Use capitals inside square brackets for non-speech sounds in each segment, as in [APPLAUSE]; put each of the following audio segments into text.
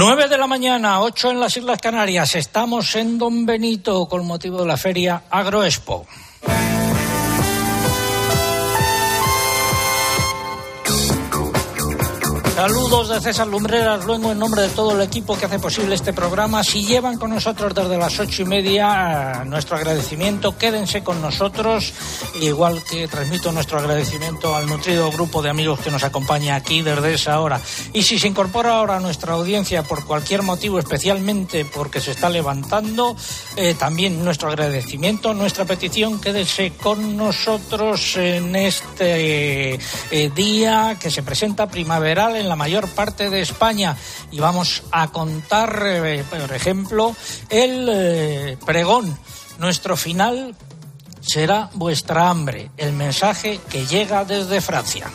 9 de la mañana, 8 en las Islas Canarias. Estamos en Don Benito con motivo de la feria Agroexpo. Saludos de César Lumbreras, luego en nombre de todo el equipo que hace posible este programa. Si llevan con nosotros desde las ocho y media, nuestro agradecimiento, quédense con nosotros, igual que transmito nuestro agradecimiento al nutrido grupo de amigos que nos acompaña aquí desde esa hora. Y si se incorpora ahora a nuestra audiencia por cualquier motivo, especialmente porque se está levantando, eh, también nuestro agradecimiento, nuestra petición, quédese con nosotros en este eh, día que se presenta primaveral en la mayor parte de España. Y vamos a contar, eh, por ejemplo, el eh, pregón. Nuestro final será vuestra hambre, el mensaje que llega desde Francia.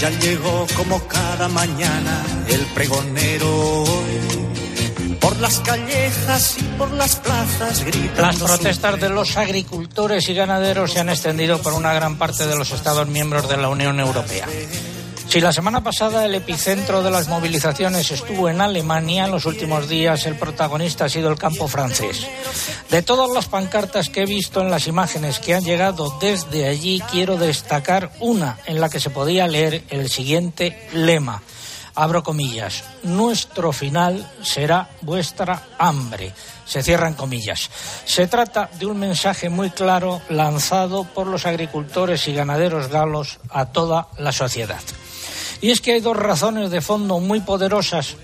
Ya llegó como cada mañana el pregonero por las callejas y por las plazas Las protestas de los agricultores y ganaderos se han extendido por una gran parte de los Estados miembros de la Unión Europea. Si la semana pasada el epicentro de las movilizaciones estuvo en Alemania, en los últimos días el protagonista ha sido el campo francés. De todas las pancartas que he visto en las imágenes que han llegado desde allí, quiero destacar una en la que se podía leer el siguiente lema abro comillas, nuestro final será vuestra hambre. Se cierran comillas. Se trata de un mensaje muy claro lanzado por los agricultores y ganaderos galos a toda la sociedad. Y es que hay dos razones de fondo muy poderosas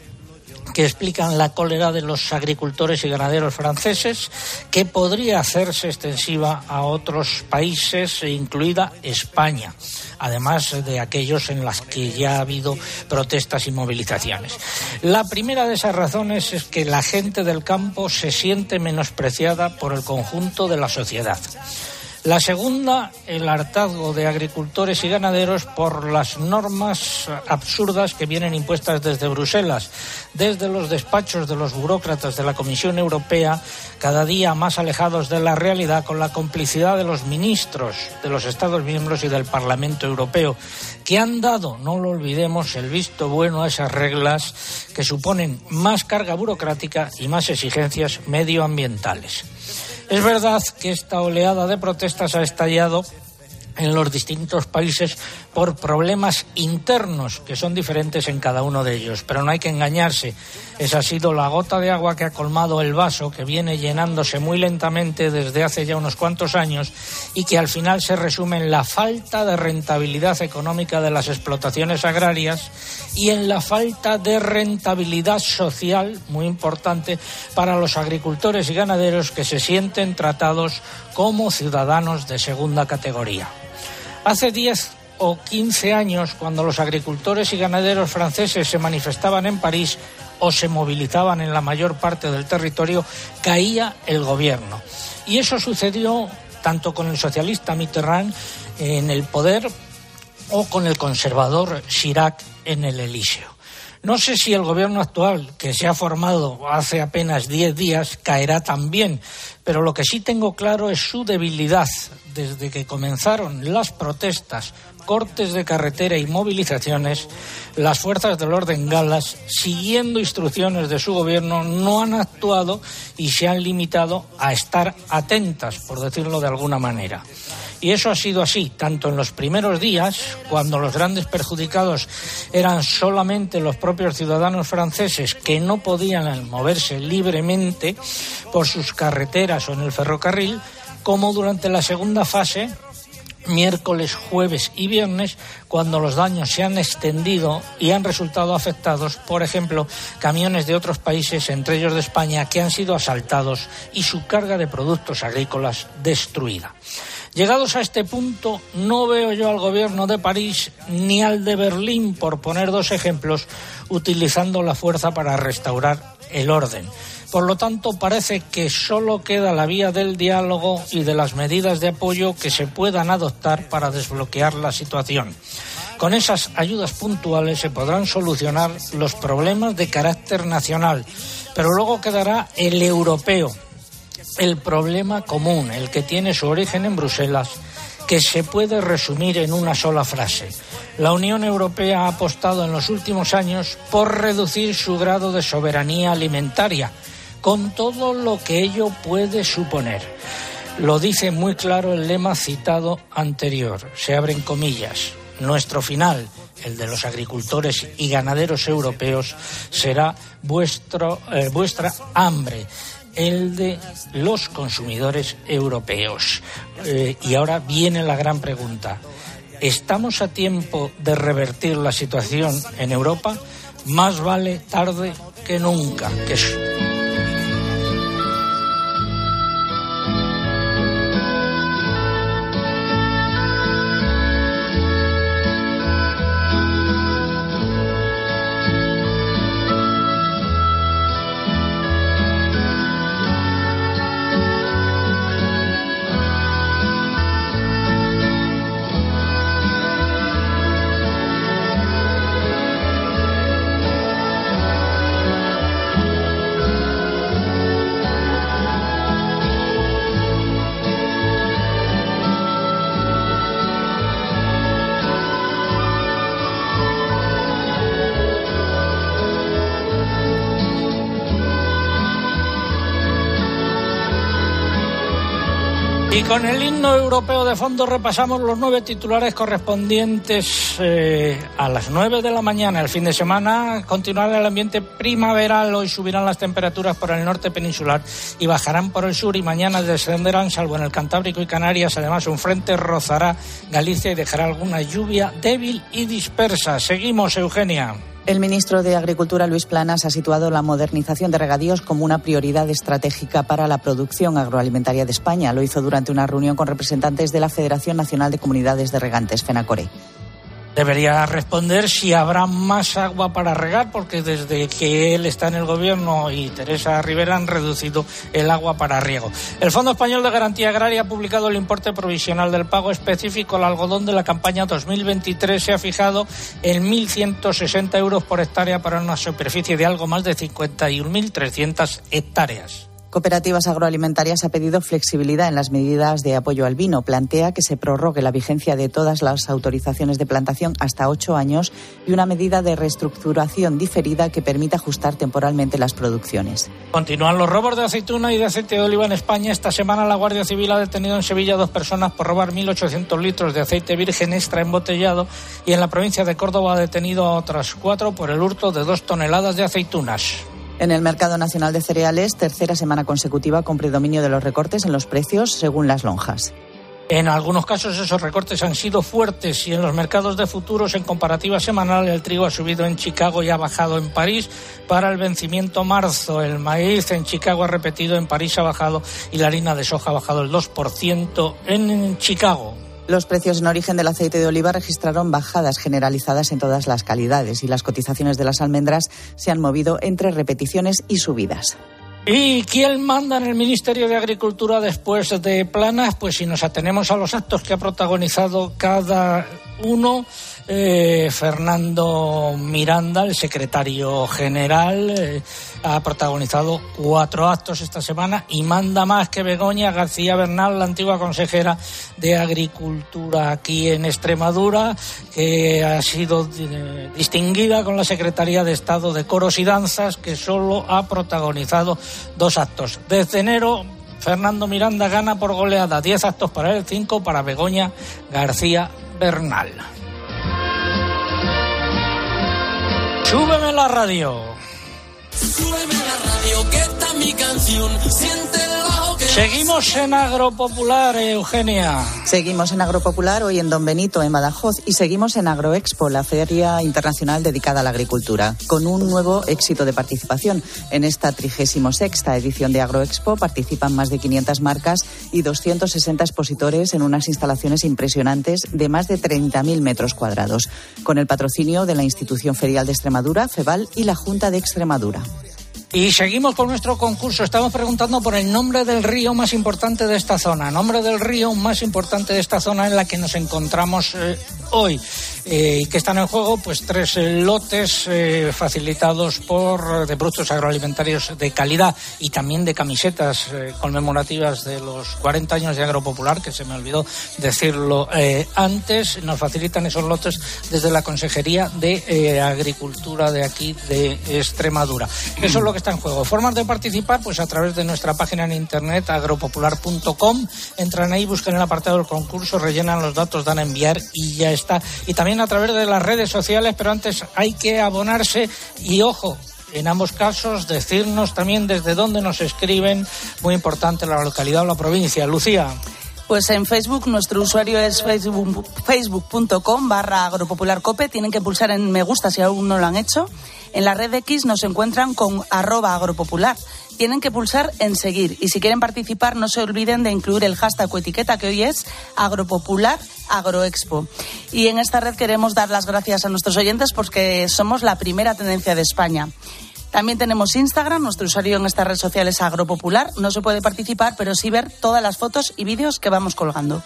que explican la cólera de los agricultores y ganaderos franceses, que podría hacerse extensiva a otros países, incluida España, además de aquellos en los que ya ha habido protestas y movilizaciones. La primera de esas razones es que la gente del campo se siente menospreciada por el conjunto de la sociedad. La segunda, el hartazgo de agricultores y ganaderos por las normas absurdas que vienen impuestas desde Bruselas, desde los despachos de los burócratas de la Comisión Europea, cada día más alejados de la realidad con la complicidad de los ministros de los Estados miembros y del Parlamento Europeo, que han dado, no lo olvidemos, el visto bueno a esas reglas que suponen más carga burocrática y más exigencias medioambientales. Es verdad que esta oleada de protestas ha estallado en los distintos países por problemas internos que son diferentes en cada uno de ellos. Pero no hay que engañarse. Esa ha sido la gota de agua que ha colmado el vaso, que viene llenándose muy lentamente desde hace ya unos cuantos años y que al final se resume en la falta de rentabilidad económica de las explotaciones agrarias y en la falta de rentabilidad social, muy importante, para los agricultores y ganaderos que se sienten tratados como ciudadanos de segunda categoría. Hace 10 o 15 años, cuando los agricultores y ganaderos franceses se manifestaban en París o se movilizaban en la mayor parte del territorio, caía el gobierno. Y eso sucedió tanto con el socialista Mitterrand en el poder o con el conservador Chirac en el Elíseo. No sé si el gobierno actual, que se ha formado hace apenas diez días, caerá también, pero lo que sí tengo claro es su debilidad desde que comenzaron las protestas, cortes de carretera y movilizaciones, las fuerzas del orden galas, siguiendo instrucciones de su gobierno, no han actuado y se han limitado a estar atentas, por decirlo de alguna manera. Y eso ha sido así, tanto en los primeros días, cuando los grandes perjudicados eran solamente los propios ciudadanos franceses que no podían moverse libremente por sus carreteras o en el ferrocarril, como durante la segunda fase, miércoles, jueves y viernes, cuando los daños se han extendido y han resultado afectados, por ejemplo, camiones de otros países, entre ellos de España, que han sido asaltados y su carga de productos agrícolas destruida. Llegados a este punto, no veo yo al gobierno de París ni al de Berlín, por poner dos ejemplos, utilizando la fuerza para restaurar el orden. Por lo tanto, parece que solo queda la vía del diálogo y de las medidas de apoyo que se puedan adoptar para desbloquear la situación. Con esas ayudas puntuales se podrán solucionar los problemas de carácter nacional, pero luego quedará el europeo, el problema común, el que tiene su origen en Bruselas que se puede resumir en una sola frase. La Unión Europea ha apostado en los últimos años por reducir su grado de soberanía alimentaria, con todo lo que ello puede suponer. Lo dice muy claro el lema citado anterior. Se abren comillas. Nuestro final, el de los agricultores y ganaderos europeos, será vuestro, eh, vuestra hambre el de los consumidores europeos. Eh, y ahora viene la gran pregunta. ¿Estamos a tiempo de revertir la situación en Europa? Más vale tarde que nunca. Que con el himno europeo de fondo repasamos los nueve titulares correspondientes eh, a las nueve de la mañana. El fin de semana continuará el ambiente primaveral. Hoy subirán las temperaturas por el norte peninsular y bajarán por el sur y mañana descenderán, salvo en el Cantábrico y Canarias. Además, un frente rozará Galicia y dejará alguna lluvia débil y dispersa. Seguimos, Eugenia. El ministro de Agricultura, Luis Planas, ha situado la modernización de regadíos como una prioridad estratégica para la producción agroalimentaria de España. Lo hizo durante una reunión con representantes de la Federación Nacional de Comunidades de Regantes, FENACORE debería responder si habrá más agua para regar, porque desde que él está en el gobierno y Teresa Rivera han reducido el agua para riego. El Fondo Español de Garantía Agraria ha publicado el importe provisional del pago específico al algodón de la campaña 2023. Se ha fijado en 1.160 euros por hectárea para una superficie de algo más de 51.300 hectáreas. Cooperativas Agroalimentarias ha pedido flexibilidad en las medidas de apoyo al vino. Plantea que se prorrogue la vigencia de todas las autorizaciones de plantación hasta ocho años y una medida de reestructuración diferida que permita ajustar temporalmente las producciones. Continúan los robos de aceituna y de aceite de oliva en España. Esta semana la Guardia Civil ha detenido en Sevilla a dos personas por robar 1.800 litros de aceite virgen extra embotellado y en la provincia de Córdoba ha detenido a otras cuatro por el hurto de dos toneladas de aceitunas. En el mercado nacional de cereales, tercera semana consecutiva con predominio de los recortes en los precios según las lonjas. En algunos casos esos recortes han sido fuertes y en los mercados de futuros en comparativa semanal el trigo ha subido en Chicago y ha bajado en París para el vencimiento marzo. El maíz en Chicago ha repetido, en París ha bajado y la harina de soja ha bajado el 2% en Chicago. Los precios en origen del aceite de oliva registraron bajadas generalizadas en todas las calidades y las cotizaciones de las almendras se han movido entre repeticiones y subidas. ¿Y quién manda en el Ministerio de Agricultura después de Planas? Pues si nos atenemos a los actos que ha protagonizado cada uno, eh, Fernando Miranda, el secretario general, eh, ha protagonizado cuatro actos esta semana y manda más que Begoña García Bernal, la antigua consejera de Agricultura aquí en Extremadura, que ha sido eh, distinguida con la Secretaría de Estado de Coros y Danzas, que solo ha protagonizado dos actos. Desde enero Fernando Miranda gana por goleada 10 actos para él, 5 para Begoña García Bernal. Súbeme la radio. Súbeme la radio, que está mi canción. Siente Seguimos en Agropopular, Eugenia. Seguimos en Agropopular, hoy en Don Benito, en Badajoz, y seguimos en Agroexpo, la feria internacional dedicada a la agricultura, con un nuevo éxito de participación. En esta 36 edición de Agroexpo participan más de 500 marcas y 260 expositores en unas instalaciones impresionantes de más de 30.000 metros cuadrados, con el patrocinio de la Institución Ferial de Extremadura, FEBAL y la Junta de Extremadura. Y seguimos con nuestro concurso. Estamos preguntando por el nombre del río más importante de esta zona. Nombre del río más importante de esta zona en la que nos encontramos eh, hoy. Eh, y que están en juego pues tres eh, lotes facilitados por de productos agroalimentarios de calidad y también de camisetas conmemorativas de los 40 años de Agropopular, que se me olvidó decirlo antes. Nos facilitan esos lotes desde la Consejería de Agricultura de aquí de Extremadura. Eso es lo que en juego. Formas de participar, pues a través de nuestra página en internet agropopular.com. Entran ahí, buscan el apartado del concurso, rellenan los datos, dan a enviar y ya está. Y también a través de las redes sociales, pero antes hay que abonarse y ojo, en ambos casos decirnos también desde dónde nos escriben, muy importante la localidad o la provincia. Lucía. Pues en Facebook nuestro usuario es facebook.com barra agropopularcope. Tienen que pulsar en me gusta si aún no lo han hecho. En la red X nos encuentran con arroba agropopular. Tienen que pulsar en seguir y si quieren participar no se olviden de incluir el hashtag o etiqueta que hoy es agropopular agroexpo. Y en esta red queremos dar las gracias a nuestros oyentes porque somos la primera tendencia de España. También tenemos Instagram, nuestro usuario en esta red social es Agropopular. No se puede participar, pero sí ver todas las fotos y vídeos que vamos colgando.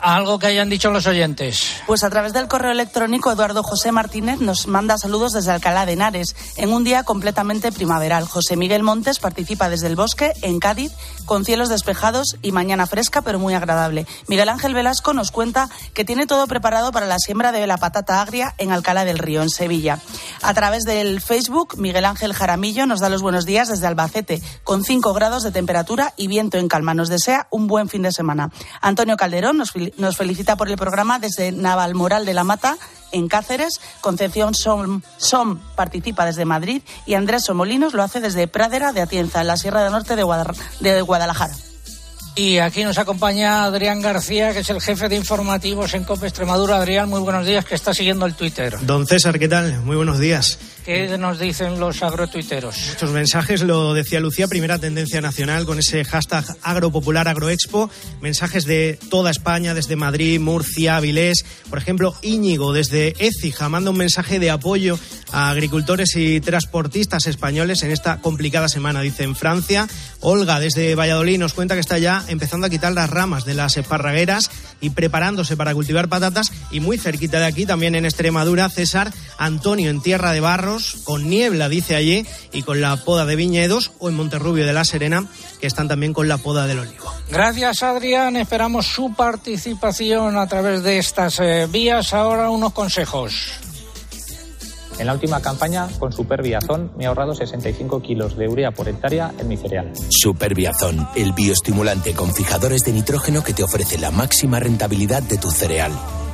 Algo que hayan dicho los oyentes. Pues a través del correo electrónico, Eduardo José Martínez nos manda saludos desde Alcalá de Henares, en un día completamente primaveral. José Miguel Montes participa desde el bosque, en Cádiz, con cielos despejados y mañana fresca, pero muy agradable. Miguel Ángel Velasco nos cuenta que tiene todo preparado para la siembra de la patata agria en Alcalá del Río, en Sevilla. A través del Facebook, Miguel Ángel Jaramillo nos da los buenos días desde Albacete, con 5 grados de temperatura y viento en calma. Nos desea un buen fin de semana. Antonio Calderón nos, felicita por el programa desde Navalmoral de la Mata, en Cáceres. Concepción Som, Som, participa desde Madrid y Andrés Somolinos lo hace desde Pradera de Atienza, en la Sierra del Norte de Guadalajara. Y aquí nos acompaña Adrián García, que es el jefe de informativos en COPE Extremadura. Adrián, muy buenos días, que está siguiendo el Twitter. Don César, ¿qué tal? Muy buenos días. ¿Qué nos dicen los agrotuiteros? Muchos mensajes, lo decía Lucía, primera tendencia nacional con ese hashtag agropopular agroexpo. Mensajes de toda España, desde Madrid, Murcia, Avilés. Por ejemplo, Íñigo desde Écija manda un mensaje de apoyo a agricultores y transportistas españoles en esta complicada semana. Dice en Francia, Olga desde Valladolid nos cuenta que está ya empezando a quitar las ramas de las esparragueras y preparándose para cultivar patatas. Y muy cerquita de aquí, también en Extremadura, César Antonio en Tierra de Barros, con niebla, dice allí, y con la poda de viñedos, o en Monterrubio de la Serena, que están también con la poda del olivo. Gracias, Adrián. Esperamos su participación a través de estas eh, vías. Ahora unos consejos. En la última campaña, con Superbiazón, me he ahorrado 65 kilos de urea por hectárea en mi cereal. Superbiazón, el bioestimulante con fijadores de nitrógeno que te ofrece la máxima rentabilidad de tu cereal.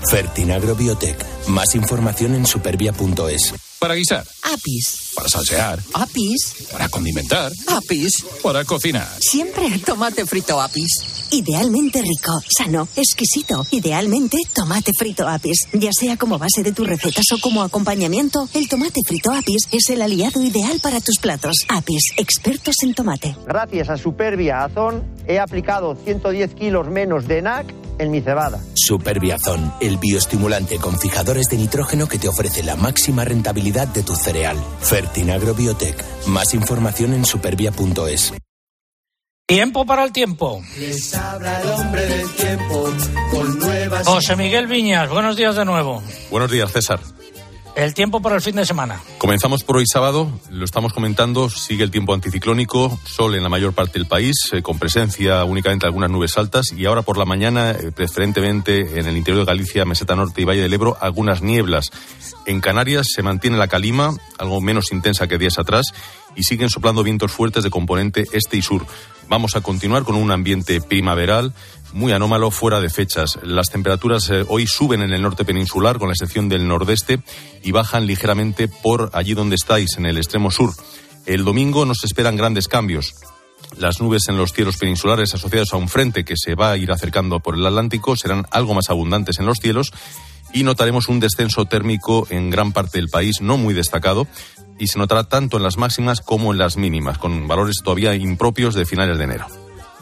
Fertinagrobiotec. Más información en supervia.es. Para guisar. Apis. Para salsear. Apis. Para condimentar. Apis. Para cocinar. Siempre tomate frito Apis. Idealmente rico, sano, exquisito. Idealmente tomate frito Apis. Ya sea como base de tus recetas o como acompañamiento, el tomate frito Apis es el aliado ideal para tus platos. Apis, expertos en tomate. Gracias a Superbia Azón he aplicado 110 kilos menos de NAC en mi cebada. Superbiazón, el bioestimulante con fijadores de nitrógeno que te ofrece la máxima rentabilidad de tu cereal. Fertinagrobiotec. Más información en supervia.es. Tiempo para el tiempo. José Miguel Viñas, buenos días de nuevo. Buenos días, César. El tiempo para el fin de semana. Comenzamos por hoy sábado, lo estamos comentando, sigue el tiempo anticiclónico, sol en la mayor parte del país, eh, con presencia únicamente de algunas nubes altas y ahora por la mañana, eh, preferentemente en el interior de Galicia, Meseta Norte y Valle del Ebro, algunas nieblas. En Canarias se mantiene la calima, algo menos intensa que días atrás, y siguen soplando vientos fuertes de componente este y sur. Vamos a continuar con un ambiente primaveral muy anómalo fuera de fechas. Las temperaturas eh, hoy suben en el norte peninsular, con la excepción del nordeste, y bajan ligeramente por allí donde estáis, en el extremo sur. El domingo nos esperan grandes cambios. Las nubes en los cielos peninsulares asociadas a un frente que se va a ir acercando por el Atlántico serán algo más abundantes en los cielos y notaremos un descenso térmico en gran parte del país, no muy destacado, y se notará tanto en las máximas como en las mínimas, con valores todavía impropios de finales de enero.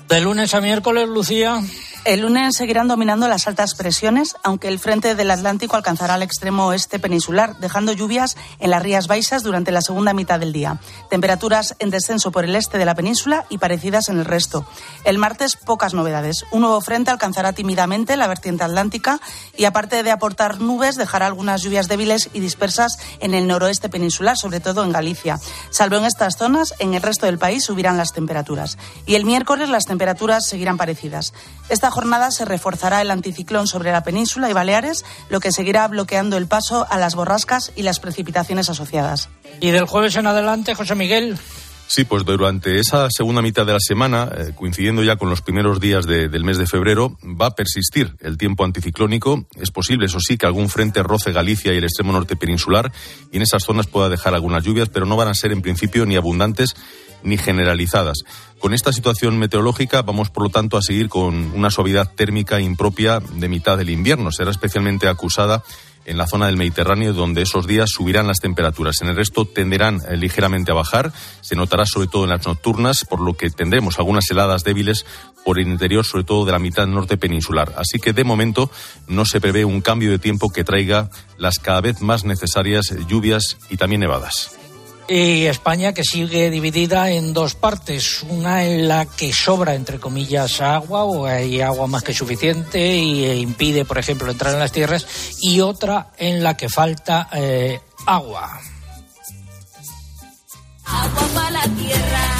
De lunes a miércoles, Lucía. El lunes seguirán dominando las altas presiones, aunque el frente del Atlántico alcanzará el extremo oeste peninsular, dejando lluvias en las Rías Baixas durante la segunda mitad del día. Temperaturas en descenso por el este de la península y parecidas en el resto. El martes, pocas novedades. Un nuevo frente alcanzará tímidamente la vertiente atlántica y, aparte de aportar nubes, dejará algunas lluvias débiles y dispersas en el noroeste peninsular, sobre todo en Galicia. Salvo en estas zonas, en el resto del país subirán las temperaturas. Y el miércoles las temperaturas seguirán parecidas. Esta jornada se reforzará el anticiclón sobre la península y Baleares, lo que seguirá bloqueando el paso a las borrascas y las precipitaciones asociadas. Y del jueves en adelante, José Miguel. Sí, pues durante esa segunda mitad de la semana, eh, coincidiendo ya con los primeros días del mes de febrero, va a persistir el tiempo anticiclónico. Es posible, eso sí, que algún frente roce Galicia y el extremo norte peninsular y en esas zonas pueda dejar algunas lluvias, pero no van a ser en principio ni abundantes ni generalizadas. Con esta situación meteorológica vamos, por lo tanto, a seguir con una suavidad térmica impropia de mitad del invierno. Será especialmente acusada en la zona del Mediterráneo, donde esos días subirán las temperaturas. En el resto tenderán eh, ligeramente a bajar. Se notará sobre todo en las nocturnas, por lo que tendremos algunas heladas débiles por el interior, sobre todo de la mitad norte peninsular. Así que de momento no se prevé un cambio de tiempo que traiga las cada vez más necesarias lluvias y también nevadas y España que sigue dividida en dos partes, una en la que sobra, entre comillas, agua o hay agua más que suficiente y e impide, por ejemplo, entrar en las tierras, y otra en la que falta eh, agua. Agua para la tierra,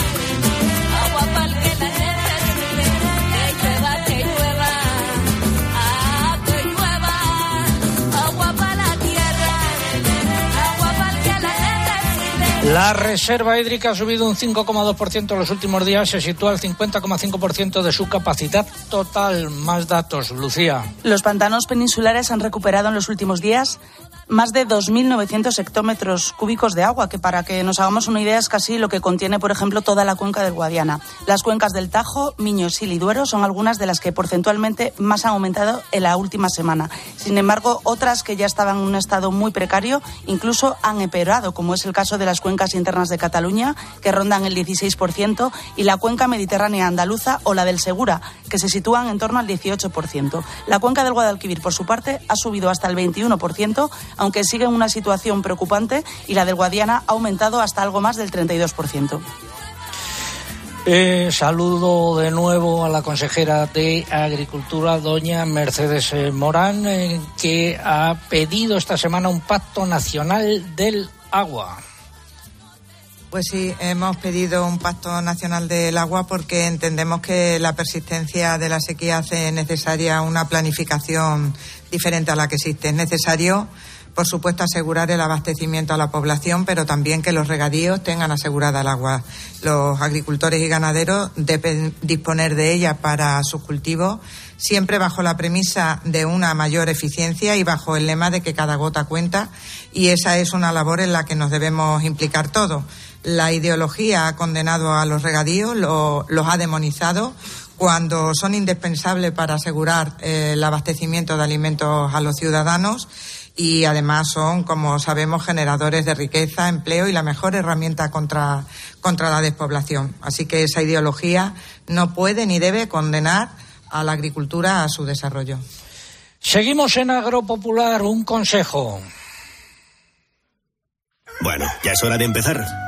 La reserva hídrica ha subido un 5,2% en los últimos días, se sitúa al 50,5% de su capacidad total. Más datos, Lucía. Los pantanos peninsulares han recuperado en los últimos días más de 2.900 hectómetros cúbicos de agua, que para que nos hagamos una idea es casi lo que contiene, por ejemplo, toda la cuenca del Guadiana. Las cuencas del Tajo, Miños y Duero son algunas de las que porcentualmente más han aumentado en la última semana. Sin embargo, otras que ya estaban en un estado muy precario incluso han empeorado, como es el caso de las cuencas internas de Cataluña, que rondan el 16%, y la cuenca mediterránea andaluza o la del Segura, que se sitúan en torno al 18%. La cuenca del Guadalquivir, por su parte, ha subido hasta el 21%, aunque sigue en una situación preocupante y la del Guadiana ha aumentado hasta algo más del 32%. Eh, saludo de nuevo a la consejera de Agricultura, doña Mercedes eh, Morán, eh, que ha pedido esta semana un pacto nacional del agua. Pues sí, hemos pedido un pacto nacional del agua porque entendemos que la persistencia de la sequía hace necesaria una planificación diferente a la que existe. Es necesario por supuesto, asegurar el abastecimiento a la población, pero también que los regadíos tengan asegurada el agua. Los agricultores y ganaderos deben disponer de ella para sus cultivos, siempre bajo la premisa de una mayor eficiencia y bajo el lema de que cada gota cuenta, y esa es una labor en la que nos debemos implicar todos. La ideología ha condenado a los regadíos, los ha demonizado cuando son indispensables para asegurar eh, el abastecimiento de alimentos a los ciudadanos y además son, como sabemos, generadores de riqueza, empleo y la mejor herramienta contra, contra la despoblación. Así que esa ideología no puede ni debe condenar a la agricultura a su desarrollo. Seguimos en Agropopular, un consejo. Bueno, ya es hora de empezar.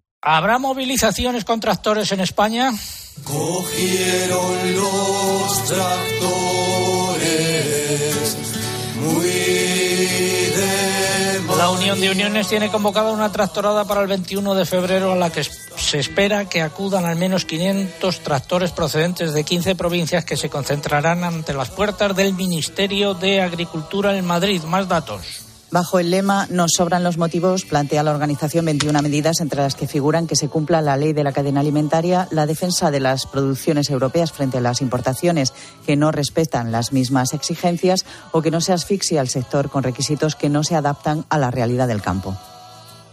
¿Habrá movilizaciones con tractores en España? Cogieron los tractores muy de La Unión de Uniones tiene convocada una tractorada para el 21 de febrero a la que se espera que acudan al menos 500 tractores procedentes de 15 provincias que se concentrarán ante las puertas del Ministerio de Agricultura en Madrid. Más datos. Bajo el lema Nos sobran los motivos, plantea la organización 21 medidas entre las que figuran que se cumpla la ley de la cadena alimentaria, la defensa de las producciones europeas frente a las importaciones que no respetan las mismas exigencias o que no se asfixie al sector con requisitos que no se adaptan a la realidad del campo.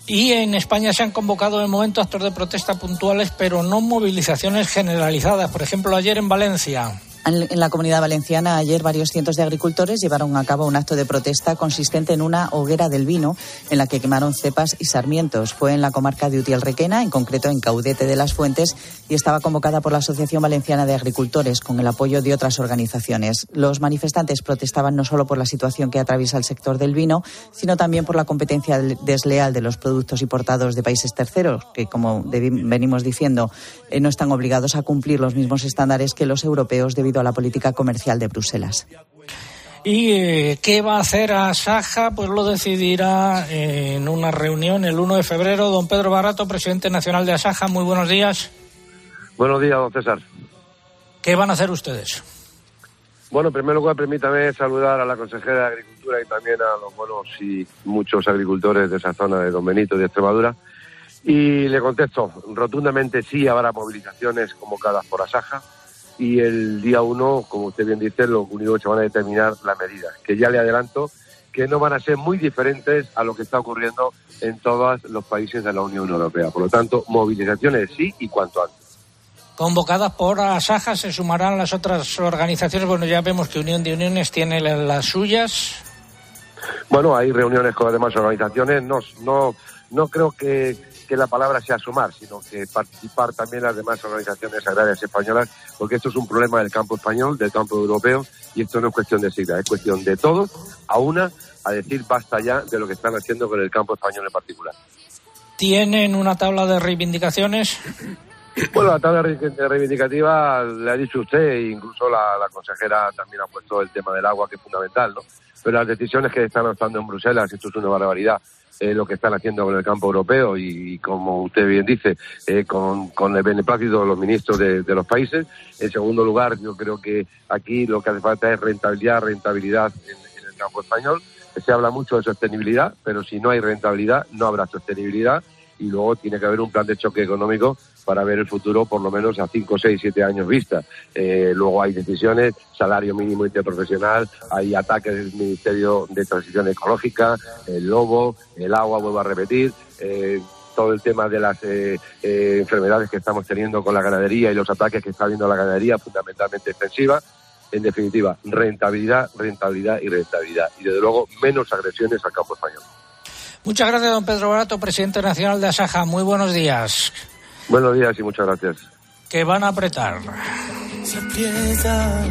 Y en España se han convocado de momento actos de protesta puntuales, pero no movilizaciones generalizadas. Por ejemplo, ayer en Valencia. En la comunidad valenciana, ayer varios cientos de agricultores llevaron a cabo un acto de protesta consistente en una hoguera del vino en la que quemaron cepas y sarmientos. Fue en la comarca de Utiel Requena, en concreto en Caudete de las Fuentes, y estaba convocada por la Asociación Valenciana de Agricultores con el apoyo de otras organizaciones. Los manifestantes protestaban no solo por la situación que atraviesa el sector del vino, sino también por la competencia desleal de los productos importados de países terceros, que, como venimos diciendo, eh, no están obligados a cumplir los mismos estándares que los europeos debido a la política comercial de Bruselas. ¿Y eh, qué va a hacer Asaja? Pues lo decidirá eh, en una reunión el 1 de febrero. Don Pedro Barato, presidente nacional de Asaja, muy buenos días. Buenos días, don César. ¿Qué van a hacer ustedes? Bueno, en primer lugar, permítame saludar a la consejera de Agricultura y también a los buenos y muchos agricultores de esa zona de Don Benito y de Extremadura. Y le contesto, rotundamente sí habrá movilizaciones convocadas por Asaja y el día uno, como usted bien dice, lo único que se van a determinar las medidas, que ya le adelanto que no van a ser muy diferentes a lo que está ocurriendo en todos los países de la Unión Europea. Por lo tanto, movilizaciones sí y cuanto antes. Convocadas por Asaja se sumarán las otras organizaciones. Bueno, ya vemos que Unión de Uniones tiene las suyas. Bueno, hay reuniones con las demás organizaciones. No, no, no creo que, que la palabra sea sumar, sino que participar también las demás organizaciones agrarias españolas, porque esto es un problema del campo español, del campo europeo, y esto no es cuestión de sigla, es cuestión de todos, a una, a decir basta ya de lo que están haciendo con el campo español en particular. ¿Tienen una tabla de reivindicaciones? [COUGHS] Bueno, la tabla reivindicativa le ha dicho usted, e incluso la, la consejera también ha puesto el tema del agua, que es fundamental, ¿no? Pero las decisiones que están adoptando en Bruselas, esto es una barbaridad, eh, lo que están haciendo con el campo europeo y, como usted bien dice, eh, con, con, el beneplácito de los ministros de, los países. En segundo lugar, yo creo que aquí lo que hace falta es rentabilidad, rentabilidad en, el campo español. Se habla mucho de sostenibilidad, pero si no hay rentabilidad, no habrá sostenibilidad y luego tiene que haber un plan de choque económico para ver el futuro por lo menos a 5, 6, 7 años vista. Eh, luego hay decisiones, salario mínimo interprofesional, hay ataques del Ministerio de Transición Ecológica, el lobo, el agua, vuelvo a repetir. Eh, todo el tema de las eh, enfermedades que estamos teniendo con la ganadería y los ataques que está habiendo la ganadería, fundamentalmente extensiva. En definitiva, rentabilidad, rentabilidad y rentabilidad. Y desde luego, menos agresiones al campo español. Muchas gracias, don Pedro Barato, presidente nacional de Asaja. Muy buenos días. Buenos días y muchas gracias. Que van a apretar. Se aprieta,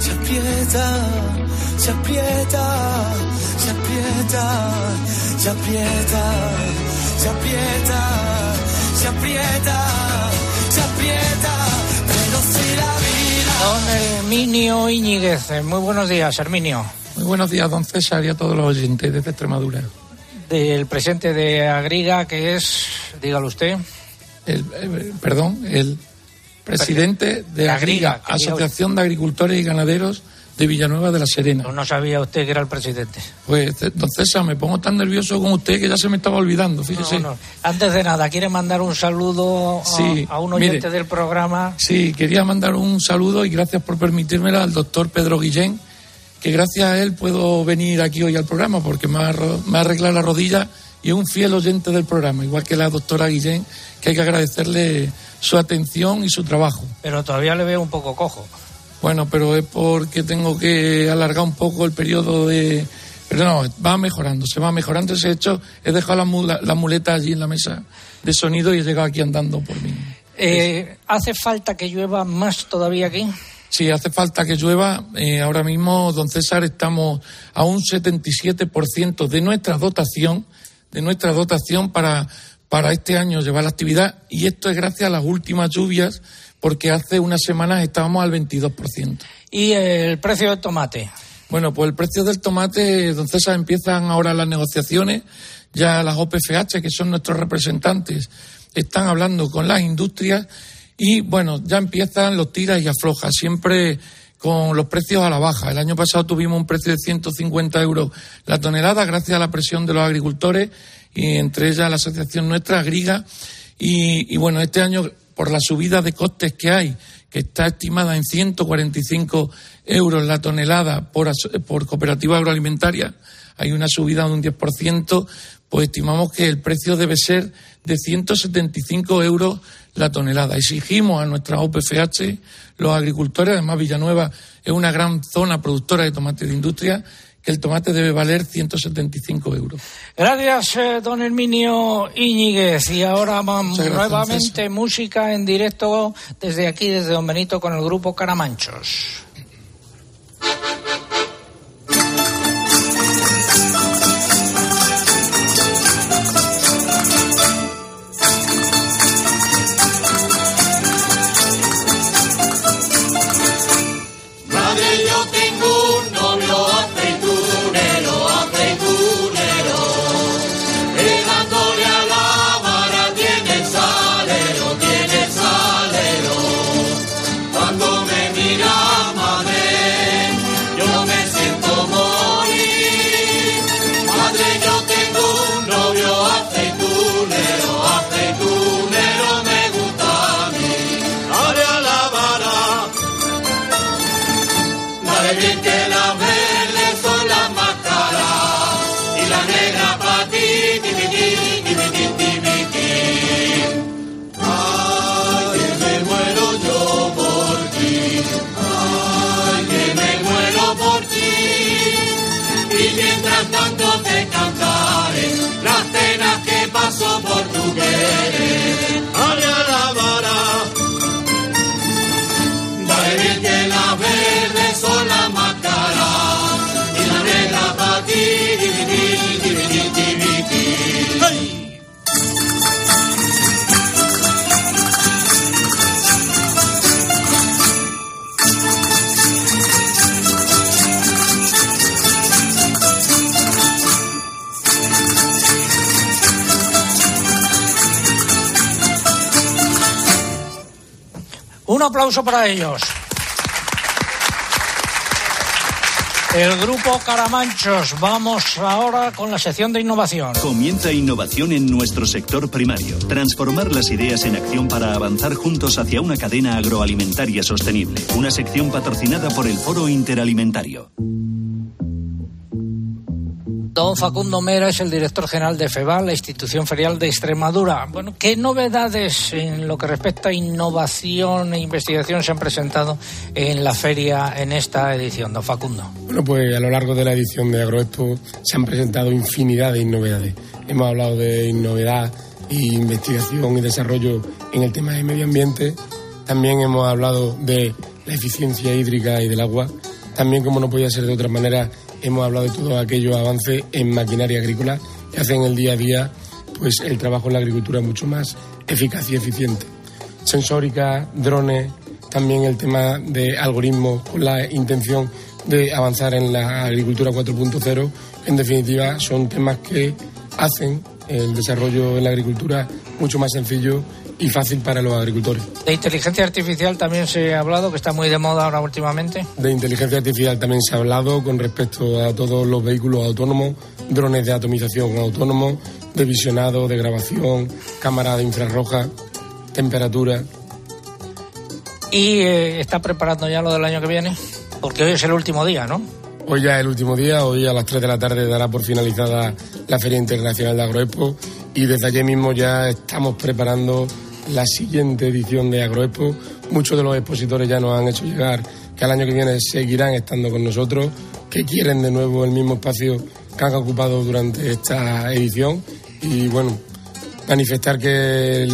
se aprieta, se aprieta, se aprieta, se aprieta, se aprieta, se aprieta, se aprieta, pero si la vida. Don Herminio Iñiguez, muy buenos días, Herminio. Muy buenos días, don César, y a todos los oyentes desde Extremadura. Del presidente de Agriga, que es, dígalo usted el, eh, perdón, el presidente de Agriga, Asociación de Agricultores y Ganaderos de Villanueva de la Serena. No, sabía usted que era el presidente. Pues, don César, me pongo tan nervioso con usted que ya se me estaba olvidando, fíjese. Antes de nada, ¿quiere mandar un saludo a, un oyente del programa? Sí, quería mandar un saludo y gracias por permitírmelo al doctor Pedro Guillén, que gracias a él puedo venir aquí hoy al programa porque me ha, me ha arreglado la rodilla y es un fiel oyente del programa, igual que la doctora Guillén, que hay que agradecerle su atención y su trabajo. Pero todavía le veo un poco cojo. Bueno, pero es porque tengo que alargar un poco el periodo de... Pero no, va mejorando, se va mejorando ese hecho. He dejado la, muleta allí en la mesa de sonido y he llegado aquí andando por mí. Eh, ¿Hace falta que llueva más todavía aquí? Sí, hace falta que llueva. Eh, ahora mismo, don César, estamos a un 77% de nuestra dotación de nuestra dotación para, para este año llevar la actividad y esto es gracias a las últimas lluvias porque hace unas semanas estábamos al 22%. ¿Y el precio del tomate? Bueno, pues el precio del tomate, don César, empiezan ahora las negociaciones, ya las OPFH, que son nuestros representantes, están hablando con las industrias y bueno, ya empiezan los tiras y aflojas, siempre con los precios a la baja. El año pasado tuvimos un precio de 150 euros la tonelada gracias a la presión de los agricultores y entre ellas la asociación nuestra, Agriga. Y, y bueno, este año, por la subida de costes que hay, que está estimada en 145 euros la tonelada por, por cooperativa agroalimentaria, hay una subida de un 10%, pues estimamos que el precio debe ser de 175 euros la tonelada. Exigimos a nuestra OPFH, los agricultores, además Villanueva es una gran zona productora de tomate de industria, que el tomate debe valer 175 euros. Gracias, eh, don Herminio Iñiguez. Y ahora vamos nuevamente música en directo desde aquí, desde Don Benito, con el grupo Caramanchos. Un aplauso para ellos. El grupo Caramanchos. Vamos ahora con la sección de innovación. Comienza innovación en nuestro sector primario. Transformar las ideas en acción para avanzar juntos hacia una cadena agroalimentaria sostenible. Una sección patrocinada por el Foro Interalimentario. Don Facundo Mera es el director general de FEBAL, la institución ferial de Extremadura. Bueno, ¿qué novedades en lo que respecta a innovación e investigación se han presentado en la feria en esta edición, don Facundo? Bueno, pues a lo largo de la edición de Agroexpo se han presentado infinidad de novedades. Hemos hablado de innovedad y investigación y desarrollo en el tema de medio ambiente. También hemos hablado de la eficiencia hídrica y del agua. También, como no podía ser de otra manera, hemos hablado de todos aquellos avances en maquinaria agrícola que hacen el día a día pues el trabajo en la agricultura mucho más eficaz y eficiente. Sensórica, drones, también el tema de algoritmos con la intención de avanzar en la agricultura 4.0. En definitiva, son temas que hacen el desarrollo en la agricultura mucho más sencillo y fácil para los agricultores. De inteligencia artificial también se ha hablado, que está muy de moda ahora últimamente. De inteligencia artificial también se ha hablado con respecto a todos los vehículos autónomos, drones de atomización autónomos, de visionado, de grabación, cámara de infrarroja, temperatura. ¿Y eh, está preparando ya lo del año que viene? Porque hoy es el último día, ¿no? Hoy ya es el último día, hoy a las 3 de la tarde dará por finalizada la Feria Internacional de Agroexpo y desde allí mismo ya estamos preparando la siguiente edición de Agroexpo. Muchos de los expositores ya nos han hecho llegar que al año que viene seguirán estando con nosotros, que quieren de nuevo el mismo espacio que han ocupado durante esta edición y bueno, manifestar que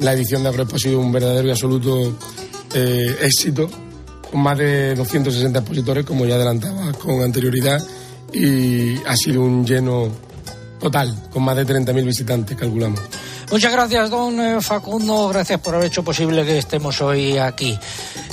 la edición de Agroexpo ha sido un verdadero y absoluto eh, éxito, con más de 260 expositores, como ya adelantaba con anterioridad, y ha sido un lleno total, con más de 30.000 visitantes, calculamos. Muchas gracias, don eh, Facundo. Gracias por haber hecho posible que estemos hoy aquí.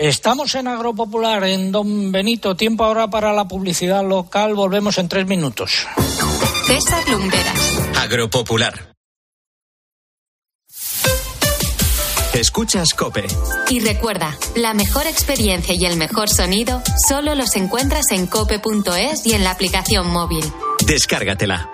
Estamos en Agropopular, en Don Benito. Tiempo ahora para la publicidad local. Volvemos en tres minutos. César Lumberas. Agropopular. Escuchas Cope. Y recuerda, la mejor experiencia y el mejor sonido solo los encuentras en cope.es y en la aplicación móvil. Descárgatela.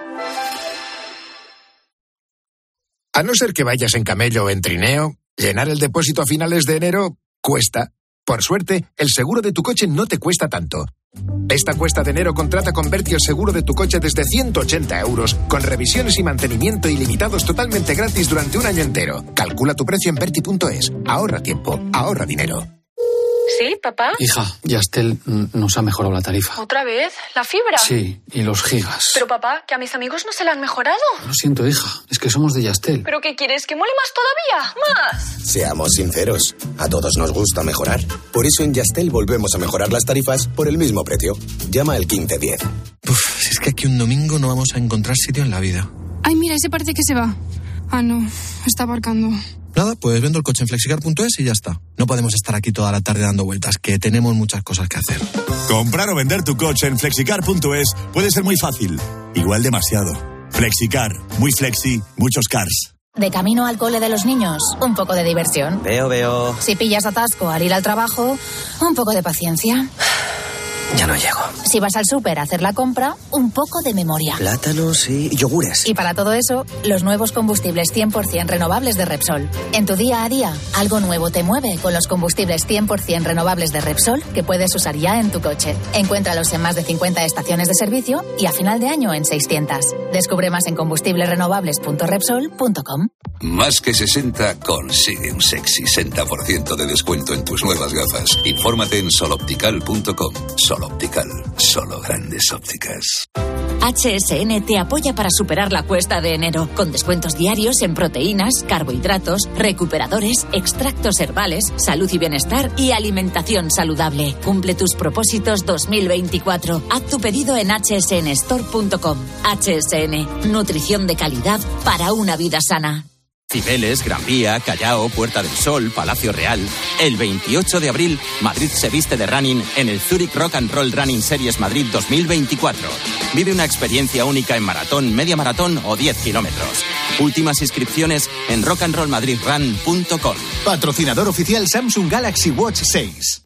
A no ser que vayas en camello o en trineo, llenar el depósito a finales de enero cuesta. Por suerte, el seguro de tu coche no te cuesta tanto. Esta cuesta de enero contrata con Berti el seguro de tu coche desde 180 euros, con revisiones y mantenimiento ilimitados totalmente gratis durante un año entero. Calcula tu precio en Berti.es. Ahorra tiempo, ahorra dinero. ¿Sí, papá? Hija, Yastel nos ha mejorado la tarifa. ¿Otra vez? ¿La fibra? Sí, y los gigas. Pero papá, que a mis amigos no se la han mejorado. Lo siento, hija, es que somos de Yastel. ¿Pero qué quieres? ¿Que mole más todavía? ¿Más? Seamos sinceros, a todos nos gusta mejorar. Por eso en Yastel volvemos a mejorar las tarifas por el mismo precio. Llama al 1510. Uf, si es que aquí un domingo no vamos a encontrar sitio en la vida. Ay, mira, ese parece que se va. Ah, no, está aparcando. Nada, pues vendo el coche en flexicar.es y ya está. No podemos estar aquí toda la tarde dando vueltas, que tenemos muchas cosas que hacer. Comprar o vender tu coche en flexicar.es puede ser muy fácil, igual demasiado. Flexicar, muy flexi, muchos cars. De camino al cole de los niños, un poco de diversión. Veo, veo. Si pillas atasco al ir al trabajo, un poco de paciencia. Ya no llego. Si vas al súper a hacer la compra, un poco de memoria. Plátanos y yogures. Y para todo eso, los nuevos combustibles 100% renovables de Repsol. En tu día a día, algo nuevo te mueve con los combustibles 100% renovables de Repsol que puedes usar ya en tu coche. Encuéntralos en más de 50 estaciones de servicio y a final de año en 600. Descubre más en combustiblesrenovables.repsol.com. Más que 60 consigue un sexy 60% de descuento en tus nuevas gafas. Infórmate en soloptical.com. Soloptical, solo grandes ópticas. HSN te apoya para superar la cuesta de enero, con descuentos diarios en proteínas, carbohidratos, recuperadores, extractos herbales, salud y bienestar y alimentación saludable. Cumple tus propósitos 2024. Haz tu pedido en hsnstore.com. HSN, nutrición de calidad para una vida sana. Cibeles, Gran Vía, Callao, Puerta del Sol, Palacio Real. El 28 de abril, Madrid se viste de running en el Zurich Rock and Roll Running Series Madrid 2024. Vive una experiencia única en maratón, media maratón o 10 kilómetros. Últimas inscripciones en rockandrollmadridrun.com. Patrocinador oficial Samsung Galaxy Watch 6.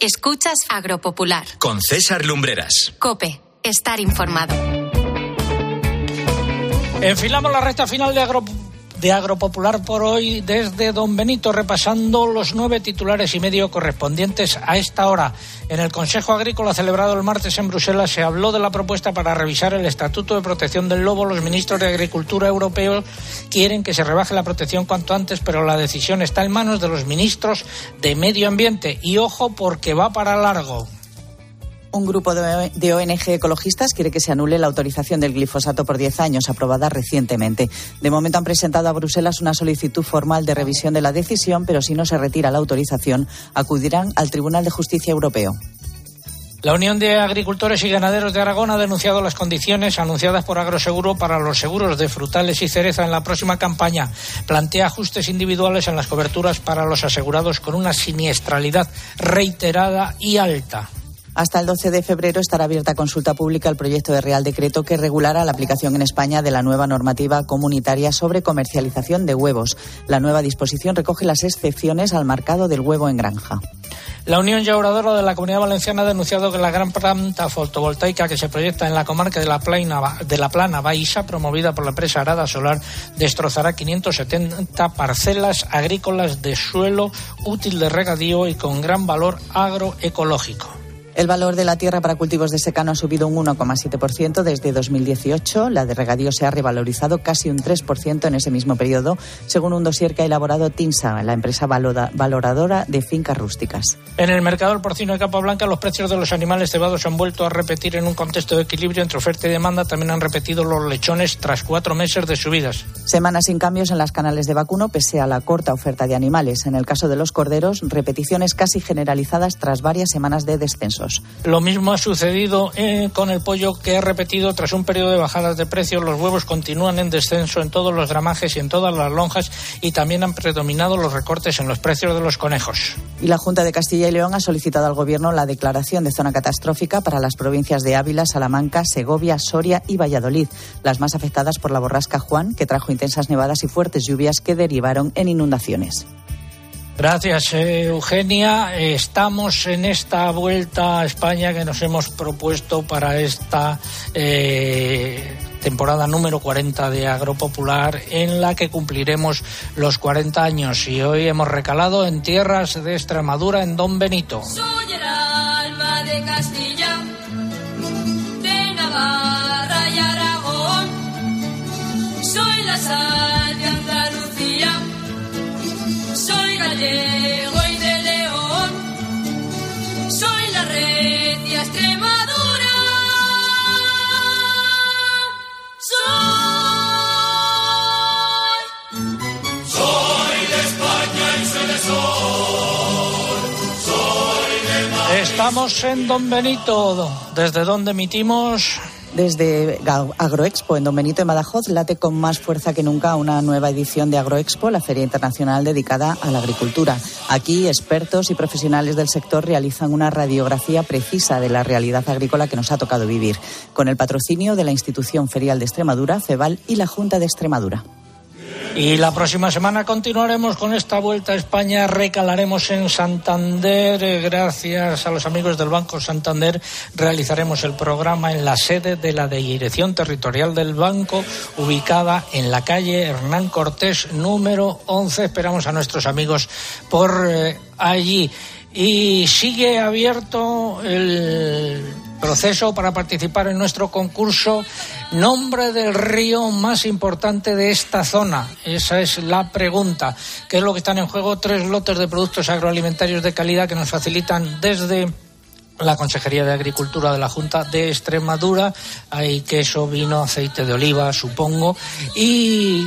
Escuchas Agropopular. Con César Lumbreras. Cope, estar informado. Enfilamos la recta final de Agro de Agropopular por hoy desde Don Benito, repasando los nueve titulares y medio correspondientes a esta hora. En el Consejo Agrícola celebrado el martes en Bruselas se habló de la propuesta para revisar el Estatuto de Protección del Lobo. Los ministros de Agricultura europeos quieren que se rebaje la protección cuanto antes, pero la decisión está en manos de los ministros de Medio Ambiente. Y ojo, porque va para largo. Un grupo de ONG ecologistas quiere que se anule la autorización del glifosato por 10 años, aprobada recientemente. De momento han presentado a Bruselas una solicitud formal de revisión de la decisión, pero si no se retira la autorización, acudirán al Tribunal de Justicia Europeo. La Unión de Agricultores y Ganaderos de Aragón ha denunciado las condiciones anunciadas por Agroseguro para los seguros de frutales y cereza en la próxima campaña. Plantea ajustes individuales en las coberturas para los asegurados con una siniestralidad reiterada y alta. Hasta el 12 de febrero estará abierta consulta pública el proyecto de Real Decreto que regulará la aplicación en España de la nueva normativa comunitaria sobre comercialización de huevos. La nueva disposición recoge las excepciones al mercado del huevo en granja. La Unión Llauradora de la Comunidad Valenciana ha denunciado que la gran planta fotovoltaica que se proyecta en la comarca de la Plana, de la Plana Baixa, promovida por la empresa Arada Solar, destrozará 570 parcelas agrícolas de suelo útil de regadío y con gran valor agroecológico. El valor de la tierra para cultivos de secano ha subido un 1,7% desde 2018. La de regadío se ha revalorizado casi un 3% en ese mismo periodo, según un dossier que ha elaborado TINSA, la empresa valoradora de fincas rústicas. En el mercado del porcino de capa blanca, los precios de los animales cebados se han vuelto a repetir en un contexto de equilibrio entre oferta y demanda. También han repetido los lechones tras cuatro meses de subidas. Semanas sin cambios en las canales de vacuno, pese a la corta oferta de animales. En el caso de los corderos, repeticiones casi generalizadas tras varias semanas de descenso. Lo mismo ha sucedido eh, con el pollo que ha repetido tras un periodo de bajadas de precios. Los huevos continúan en descenso en todos los gramajes y en todas las lonjas y también han predominado los recortes en los precios de los conejos. Y la Junta de Castilla y León ha solicitado al Gobierno la declaración de zona catastrófica para las provincias de Ávila, Salamanca, Segovia, Soria y Valladolid, las más afectadas por la borrasca Juan, que trajo intensas nevadas y fuertes lluvias que derivaron en inundaciones. Gracias, Eugenia. Estamos en esta vuelta a España que nos hemos propuesto para esta eh, temporada número 40 de Agropopular, en la que cumpliremos los 40 años. Y hoy hemos recalado en tierras de Extremadura, en Don Benito. Soy el alma de Castilla, de Navarra soy gallego y de León, soy la recia Extremadura. Soy, soy de España y soy de sol, soy de Madrid. Estamos en Don Benito, desde donde emitimos desde Agroexpo en Don Benito de Badajoz late con más fuerza que nunca una nueva edición de Agroexpo, la feria internacional dedicada a la agricultura. Aquí expertos y profesionales del sector realizan una radiografía precisa de la realidad agrícola que nos ha tocado vivir, con el patrocinio de la Institución Ferial de Extremadura, FEBAL y la Junta de Extremadura. Y la próxima semana continuaremos con esta vuelta a España, recalaremos en Santander. Gracias a los amigos del Banco Santander realizaremos el programa en la sede de la Dirección Territorial del Banco, ubicada en la calle Hernán Cortés número 11. Esperamos a nuestros amigos por eh, allí. Y sigue abierto el proceso para participar en nuestro concurso Nombre del río más importante de esta zona. Esa es la pregunta. ¿Qué es lo que están en juego? Tres lotes de productos agroalimentarios de calidad que nos facilitan desde la Consejería de Agricultura de la Junta de Extremadura. Hay queso, vino, aceite de oliva, supongo. Y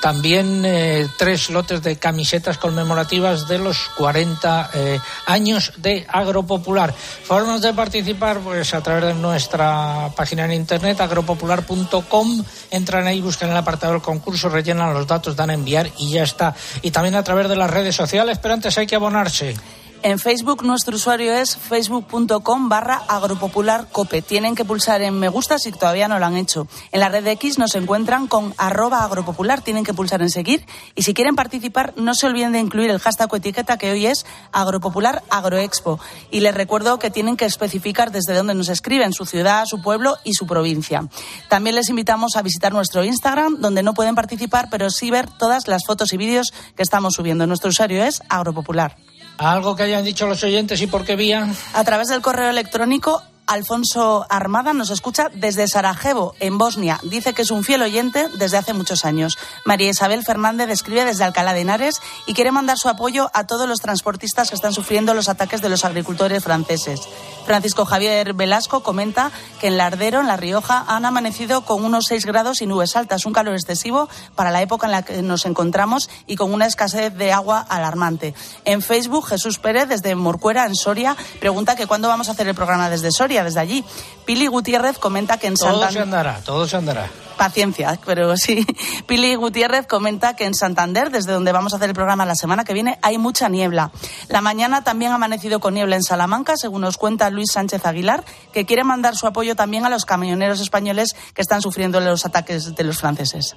también eh, tres lotes de camisetas conmemorativas de los 40 eh, años de Agropopular. Formas de participar, pues a través de nuestra página en internet, agropopular.com. Entran ahí, buscan el apartado del concurso, rellenan los datos, dan a enviar y ya está. Y también a través de las redes sociales, pero antes hay que abonarse. En Facebook nuestro usuario es facebook.com barra agropopularcope. Tienen que pulsar en me gusta si todavía no lo han hecho. En la red de X nos encuentran con arroba agropopular. Tienen que pulsar en seguir. Y si quieren participar, no se olviden de incluir el hashtag o etiqueta que hoy es agropopular agroexpo. Y les recuerdo que tienen que especificar desde dónde nos escriben, su ciudad, su pueblo y su provincia. También les invitamos a visitar nuestro Instagram, donde no pueden participar, pero sí ver todas las fotos y vídeos que estamos subiendo. Nuestro usuario es agropopular. ¿Algo que hayan dicho los oyentes y por qué vía? A través del correo electrónico Alfonso Armada nos escucha desde Sarajevo, en Bosnia. Dice que es un fiel oyente desde hace muchos años. María Isabel Fernández escribe desde Alcalá de Henares y quiere mandar su apoyo a todos los transportistas que están sufriendo los ataques de los agricultores franceses. Francisco Javier Velasco comenta que en Lardero, en La Rioja, han amanecido con unos 6 grados y nubes altas, un calor excesivo para la época en la que nos encontramos y con una escasez de agua alarmante. En Facebook, Jesús Pérez, desde Morcuera, en Soria, pregunta que cuándo vamos a hacer el programa desde Soria desde allí. Pili Gutiérrez comenta que en Todo se andará, todo se andará. Paciencia, pero sí. [LAUGHS] Pili Gutiérrez comenta que en Santander, desde donde vamos a hacer el programa la semana que viene, hay mucha niebla. La mañana también ha amanecido con niebla en Salamanca, según nos cuenta Luis Sánchez Aguilar, que quiere mandar su apoyo también a los camioneros españoles que están sufriendo los ataques de los franceses.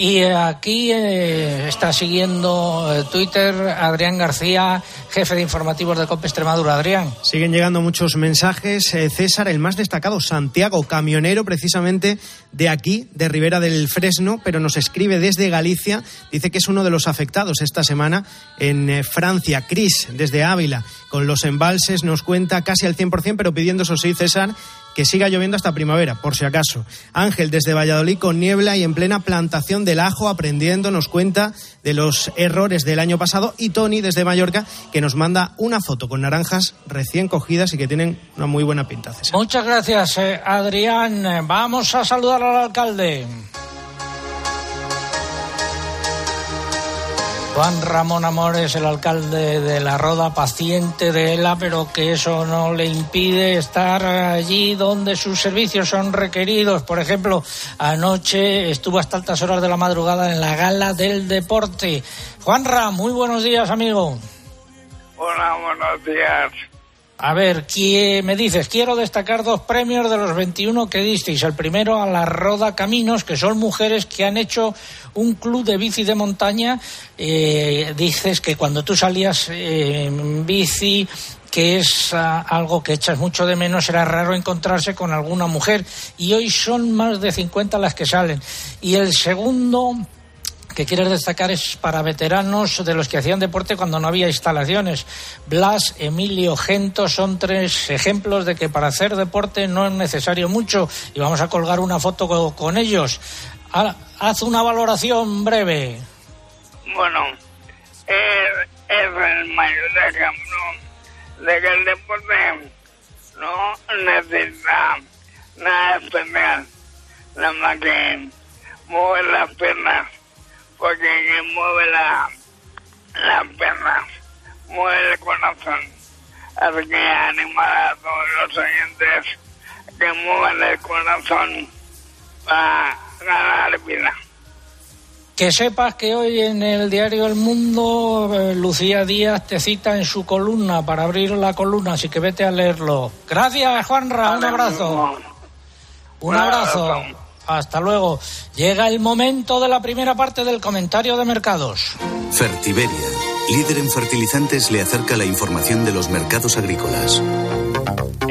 Y aquí eh, está siguiendo eh, Twitter Adrián García, jefe de informativos de COPE Extremadura. Adrián. Siguen llegando muchos mensajes. Eh, César, el más destacado, Santiago, camionero precisamente de aquí, de Ribera del Fresno, pero nos escribe desde Galicia. Dice que es uno de los afectados esta semana en Francia. Cris, desde Ávila, con los embalses, nos cuenta casi al 100%, pero pidiendo, eso sí, César, que siga lloviendo hasta primavera, por si acaso. Ángel desde Valladolid con niebla y en plena plantación del ajo, aprendiendo, nos cuenta de los errores del año pasado. Y Tony desde Mallorca, que nos manda una foto con naranjas recién cogidas y que tienen una muy buena pinta. Muchas gracias, eh, Adrián. Vamos a saludar al alcalde. Juan Ramón Amores, el alcalde de La Roda, paciente de ELA, pero que eso no le impide estar allí donde sus servicios son requeridos. Por ejemplo, anoche estuvo hasta altas horas de la madrugada en la gala del deporte. Juan Ram, muy buenos días, amigo. Hola, buenos días. A ver, ¿qué me dices? Quiero destacar dos premios de los 21 que disteis. El primero a la Roda Caminos, que son mujeres que han hecho un club de bici de montaña. Eh, dices que cuando tú salías eh, en bici que es ah, algo que echas mucho de menos, era raro encontrarse con alguna mujer y hoy son más de 50 las que salen. Y el segundo que quieres destacar es para veteranos de los que hacían deporte cuando no había instalaciones. Blas, Emilio, Gento son tres ejemplos de que para hacer deporte no es necesario mucho y vamos a colgar una foto co- con ellos. Ah, Haz una valoración breve. Bueno, es, es el mayor ejemplo de que el deporte no necesita nada especial, nada más que mover las piernas, porque quien mueve la, las piernas mueve el corazón. Así que animar a todos los oyentes que muevan el corazón para ganar vida. Que sepas que hoy en el diario El Mundo eh, Lucía Díaz te cita en su columna para abrir la columna, así que vete a leerlo. Gracias, Juanra, un abrazo. Un abrazo. Hasta luego. Llega el momento de la primera parte del comentario de mercados. Fertiberia, líder en fertilizantes, le acerca la información de los mercados agrícolas.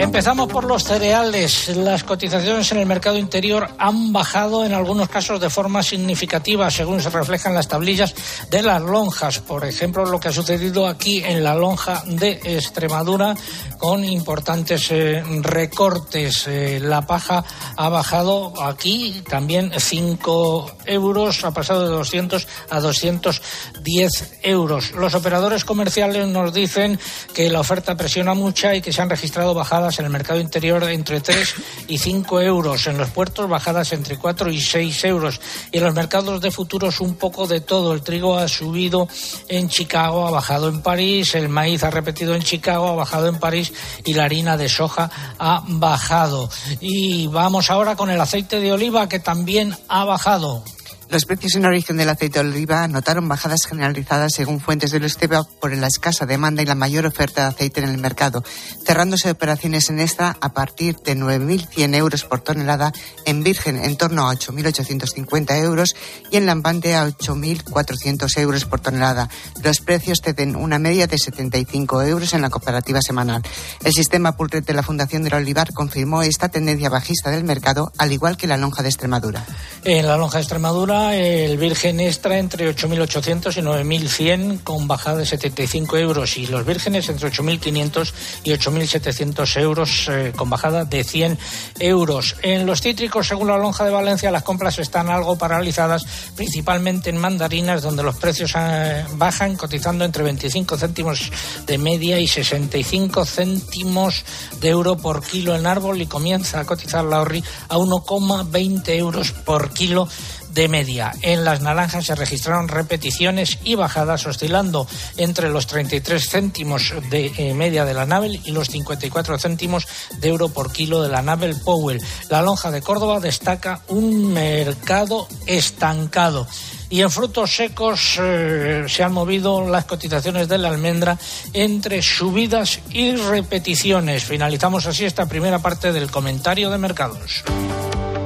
Empezamos por los cereales. Las cotizaciones en el mercado interior han bajado en algunos casos de forma significativa, según se reflejan las tablillas de las lonjas. Por ejemplo, lo que ha sucedido aquí en la lonja de Extremadura con importantes eh, recortes. Eh, la paja ha bajado aquí también 5 euros, ha pasado de 200 a 210 euros. Los operadores comerciales nos dicen que la oferta presiona mucha y que se han registrado bajadas en el mercado interior entre 3 y 5 euros, en los puertos bajadas entre 4 y 6 euros y en los mercados de futuros un poco de todo. El trigo ha subido en Chicago, ha bajado en París, el maíz ha repetido en Chicago, ha bajado en París y la harina de soja ha bajado. Y vamos ahora con el aceite de oliva que también ha bajado. Los precios en origen del aceite de oliva notaron bajadas generalizadas según fuentes del Esteba por la escasa demanda y la mayor oferta de aceite en el mercado, cerrándose operaciones en esta a partir de 9.100 euros por tonelada, en virgen en torno a 8.850 euros y en lampante a 8.400 euros por tonelada. Los precios ceden una media de 75 euros en la cooperativa semanal. El sistema Pulret de la Fundación del Olivar confirmó esta tendencia bajista del mercado, al igual que la lonja de Extremadura. En la lonja de Extremadura, el virgen extra entre 8.800 y 9.100 con bajada de 75 euros y los vírgenes entre 8.500 y 8.700 euros eh, con bajada de 100 euros. En los cítricos, según la lonja de Valencia, las compras están algo paralizadas, principalmente en mandarinas, donde los precios eh, bajan, cotizando entre 25 céntimos de media y 65 céntimos de euro por kilo en árbol y comienza a cotizar la horri a 1,20 euros por kilo de media. En las naranjas se registraron repeticiones y bajadas oscilando entre los 33 céntimos de eh, media de la Nabel y los 54 céntimos de euro por kilo de la Nabel Powell. La lonja de Córdoba destaca un mercado estancado. Y en frutos secos eh, se han movido las cotizaciones de la almendra entre subidas y repeticiones. Finalizamos así esta primera parte del comentario de mercados.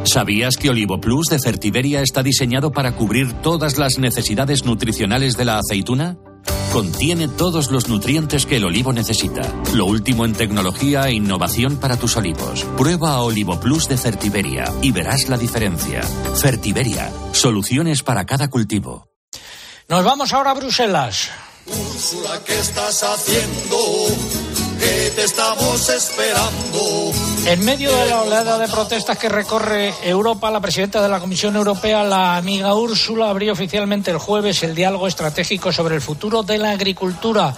¿Sabías que Olivo Plus de Fertiberia está diseñado para cubrir todas las necesidades nutricionales de la aceituna? Contiene todos los nutrientes que el olivo necesita. Lo último en tecnología e innovación para tus olivos. Prueba a Olivo Plus de Fertiberia y verás la diferencia. Fertiberia, soluciones para cada cultivo. Nos vamos ahora a Bruselas. Úrsula, ¿qué estás haciendo? Que te estamos esperando. En medio de la oleada de protestas que recorre Europa, la presidenta de la Comisión Europea, la amiga Úrsula, abrió oficialmente el jueves el diálogo estratégico sobre el futuro de la agricultura.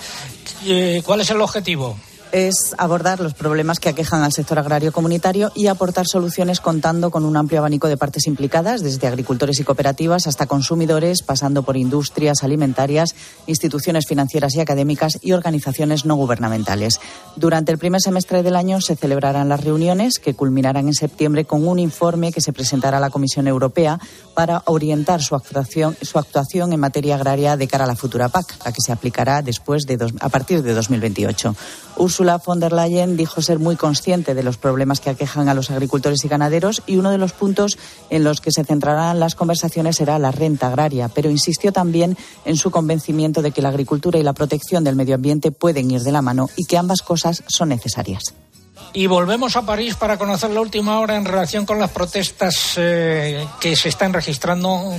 Eh, ¿Cuál es el objetivo? Es abordar los problemas que aquejan al sector agrario comunitario y aportar soluciones contando con un amplio abanico de partes implicadas, desde agricultores y cooperativas hasta consumidores, pasando por industrias alimentarias, instituciones financieras y académicas y organizaciones no gubernamentales. Durante el primer semestre del año se celebrarán las reuniones que culminarán en septiembre con un informe que se presentará a la Comisión Europea para orientar su actuación, en materia agraria de cara a la futura PAC, la que se aplicará después de dos, a partir de 2028. Ursula von der Leyen dijo ser muy consciente de los problemas que aquejan a los agricultores y ganaderos y uno de los puntos en los que se centrarán las conversaciones será la renta agraria, pero insistió también en su convencimiento de que la agricultura y la protección del medio ambiente pueden ir de la mano y que ambas cosas son necesarias. Y volvemos a París para conocer la última hora en relación con las protestas eh, que se están registrando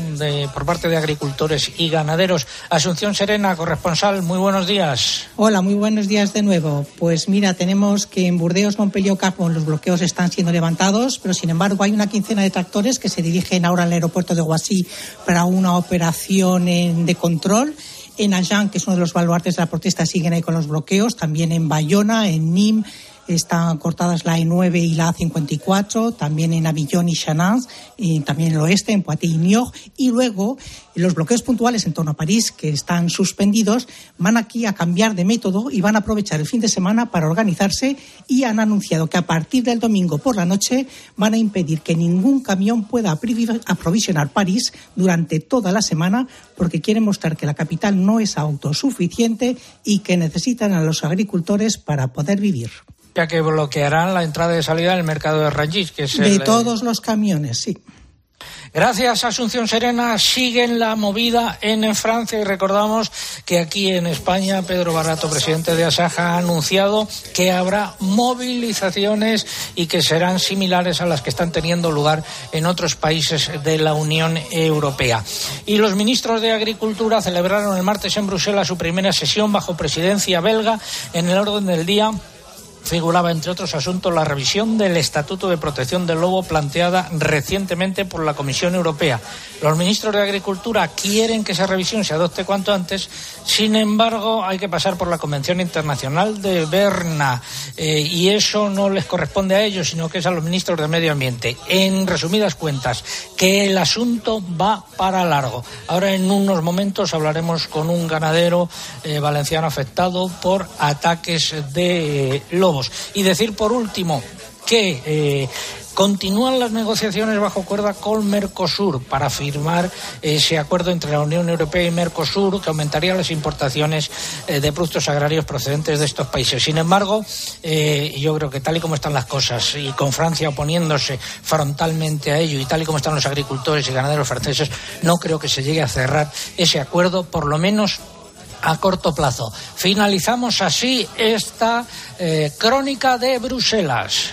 por parte de agricultores y ganaderos. Asunción Serena, corresponsal, muy buenos días. Hola, muy buenos días de nuevo. Pues mira, tenemos que en Burdeos, Montpellier, Capón los bloqueos están siendo levantados, pero sin embargo hay una quincena de tractores que se dirigen ahora al aeropuerto de Guasí para una operación en, de control. En Agen, que es uno de los baluartes de la protesta, siguen ahí con los bloqueos. También en Bayona, en Nîmes están cortadas la E9 y la A54, también en Avillon y Chanans, y también en el oeste, en Poitiers y. Y luego los bloqueos puntuales en torno a París, que están suspendidos, van aquí a cambiar de método y van a aprovechar el fin de semana para organizarse y han anunciado que a partir del domingo por la noche van a impedir que ningún camión pueda aprovisionar París durante toda la semana porque quieren mostrar que la capital no es autosuficiente y que necesitan a los agricultores para poder vivir ya que bloquearán la entrada y salida del mercado de Rangis, que es de el, todos los camiones, sí. Gracias, Asunción Serena. Siguen la movida en Francia y recordamos que aquí en España Pedro Barato, presidente de Asaja, ha anunciado que habrá movilizaciones y que serán similares a las que están teniendo lugar en otros países de la Unión Europea. Y los ministros de Agricultura celebraron el martes en Bruselas su primera sesión bajo presidencia belga en el orden del día figuraba, entre otros asuntos, la revisión del Estatuto de Protección del Lobo planteada recientemente por la Comisión Europea. Los ministros de Agricultura quieren que esa revisión se adopte cuanto antes, sin embargo, hay que pasar por la Convención Internacional de Berna eh, y eso no les corresponde a ellos, sino que es a los ministros de Medio Ambiente. En resumidas cuentas, que el asunto va para largo. Ahora, en unos momentos, hablaremos con un ganadero eh, valenciano afectado por ataques de lobo. Y decir por último que eh, continúan las negociaciones bajo cuerda con Mercosur para firmar ese acuerdo entre la Unión Europea y Mercosur que aumentaría las importaciones eh, de productos agrarios procedentes de estos países. Sin embargo, eh, yo creo que tal y como están las cosas y con Francia oponiéndose frontalmente a ello y tal y como están los agricultores y ganaderos franceses, no creo que se llegue a cerrar ese acuerdo, por lo menos a corto plazo. Finalizamos así esta eh, crónica de Bruselas.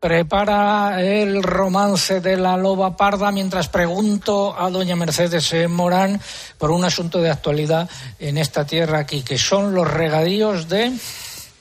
prepara el romance de la loba parda mientras pregunto a doña Mercedes Morán por un asunto de actualidad en esta tierra aquí, que son los regadíos de...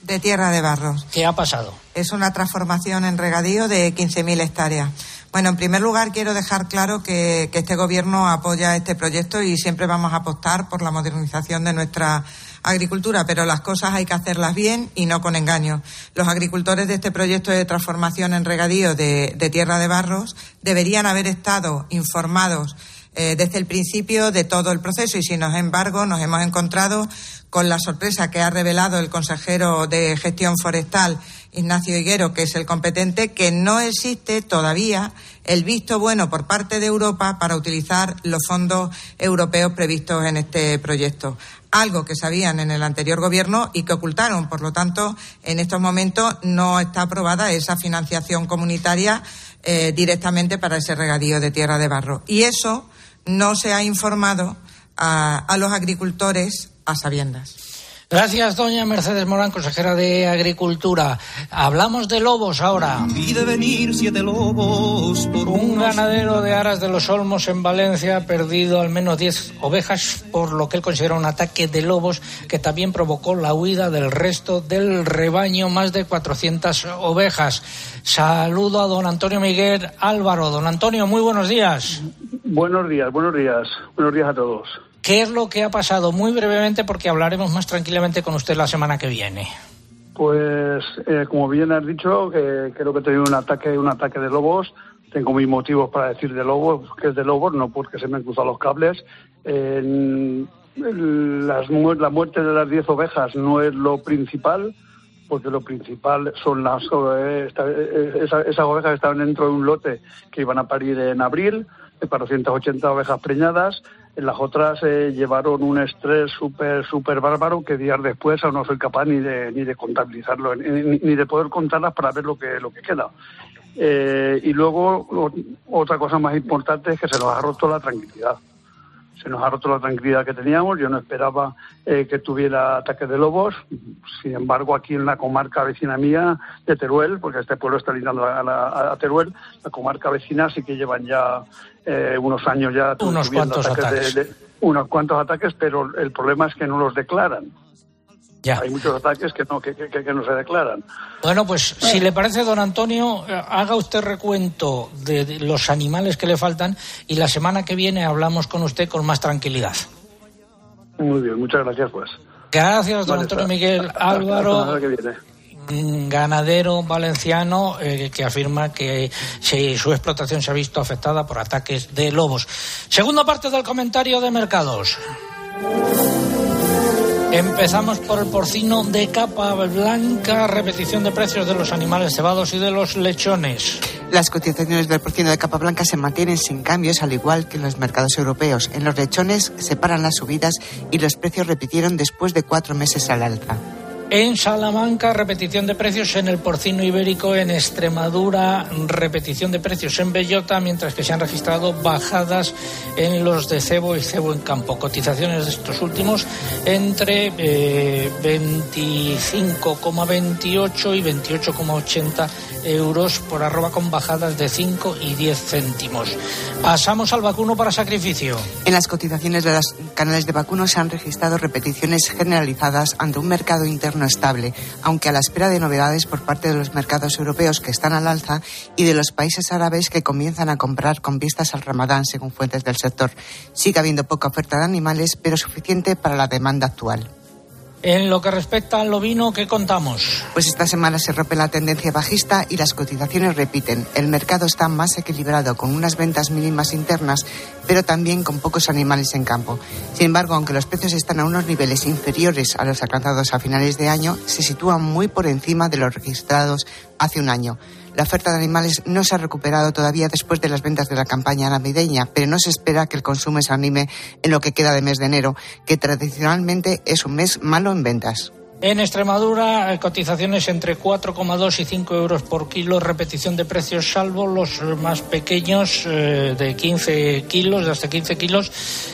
De tierra de barros. ¿Qué ha pasado? Es una transformación en regadío de 15.000 hectáreas. Bueno, en primer lugar quiero dejar claro que, que este Gobierno apoya este proyecto y siempre vamos a apostar por la modernización de nuestra agricultura, pero las cosas hay que hacerlas bien y no con engaño. Los agricultores de este proyecto de transformación en regadío de, de tierra de barros deberían haber estado informados eh, desde el principio de todo el proceso y, sin embargo, nos hemos encontrado con la sorpresa que ha revelado el consejero de gestión forestal, Ignacio Higuero, que es el competente, que no existe todavía el visto bueno por parte de Europa para utilizar los fondos europeos previstos en este proyecto algo que sabían en el anterior gobierno y que ocultaron. Por lo tanto, en estos momentos no está aprobada esa financiación comunitaria eh, directamente para ese regadío de tierra de barro. Y eso no se ha informado a, a los agricultores a sabiendas. Gracias, doña Mercedes Morán, consejera de Agricultura. Hablamos de lobos ahora. Y de venir siete lobos por Un ganadero de Aras de los Olmos en Valencia ha perdido al menos 10 ovejas por lo que él considera un ataque de lobos que también provocó la huida del resto del rebaño, más de 400 ovejas. Saludo a don Antonio Miguel Álvaro. Don Antonio, muy buenos días. Buenos días, buenos días. Buenos días a todos. ¿Qué es lo que ha pasado? Muy brevemente, porque hablaremos más tranquilamente con usted la semana que viene. Pues, eh, como bien has dicho, que creo que he tenido un ataque, un ataque de lobos. Tengo mis motivos para decir de lobos, que es de lobos, no porque se me han cruzado los cables. En- las, la muerte de las 10 ovejas no es lo principal, porque lo principal son las eh, esta- eh, esa- esas ovejas que estaban dentro de un lote que iban a parir en abril, de 480 ovejas preñadas. Las otras eh, llevaron un estrés súper súper bárbaro que días después aún no soy capaz ni de ni de contabilizarlo ni, de poder contarlas para ver lo que lo que queda. Eh, y luego otra cosa más importante es que se nos ha roto la tranquilidad se nos ha roto la tranquilidad que teníamos. Yo no esperaba eh, que tuviera ataques de lobos. Sin embargo, aquí en la comarca vecina mía de Teruel, porque este pueblo está lindando a, la- a Teruel, la comarca vecina sí que llevan ya eh, unos años ya Unos cuantos ataques. de- de- unos cuantos ataques, pero el problema es que no los declaran. Ya. Hay muchos ataques que no, que, que- que no se declaran. Bueno, pues si le parece, don Antonio, eh, haga usted recuento de, de los animales que le faltan y la semana que viene hablamos con usted con más tranquilidad. Muy bien, muchas gracias, pues. Gracias, don Vale, Antonio hasta- Miguel hasta- hasta la Álvaro. semana que viene. mm, ganadero valenciano eh, que afirma que se- su explotación se ha visto afectada por ataques de lobos. Segunda parte del comentario de mercados. Empezamos por el porcino de capa blanca, repetición de precios de los animales cebados y de los lechones. Las cotizaciones del porcino de capa blanca se mantienen sin cambios, al igual que en los mercados europeos. En los lechones se paran las subidas y los precios repitieron después de cuatro meses al alza. En Salamanca, repetición de precios en el porcino ibérico. En Extremadura, repetición de precios en Bellota, mientras que se han registrado bajadas en los de cebo y cebo en campo. Cotizaciones de estos últimos entre eh, 25,28 y 28,80 euros por arroba con bajadas de 5 y 10 céntimos. Pasamos al vacuno para sacrificio. En las cotizaciones de los canales de vacuno se han registrado repeticiones generalizadas ante un mercado interno estable, aunque a la espera de novedades por parte de los mercados europeos que están al alza y de los países árabes que comienzan a comprar con vistas al ramadán, según fuentes del sector. Sigue habiendo poca oferta de animales, pero suficiente para la demanda actual. En lo que respecta al ovino, ¿qué contamos? Pues esta semana se rompe la tendencia bajista y las cotizaciones repiten. El mercado está más equilibrado con unas ventas mínimas internas, pero también con pocos animales en campo. Sin embargo, aunque los precios están a unos niveles inferiores a los alcanzados a finales de año, se sitúan muy por encima de los registrados hace un año. La oferta de animales no se ha recuperado todavía después de las ventas de la campaña navideña, pero no se espera que el consumo se anime en lo que queda de mes de enero, que tradicionalmente es un mes malo en ventas. En Extremadura, eh, cotizaciones entre 4,2 y 5 euros por kilo, repetición de precios, salvo los más pequeños eh, de 15 kilos, de hasta 15 kilos,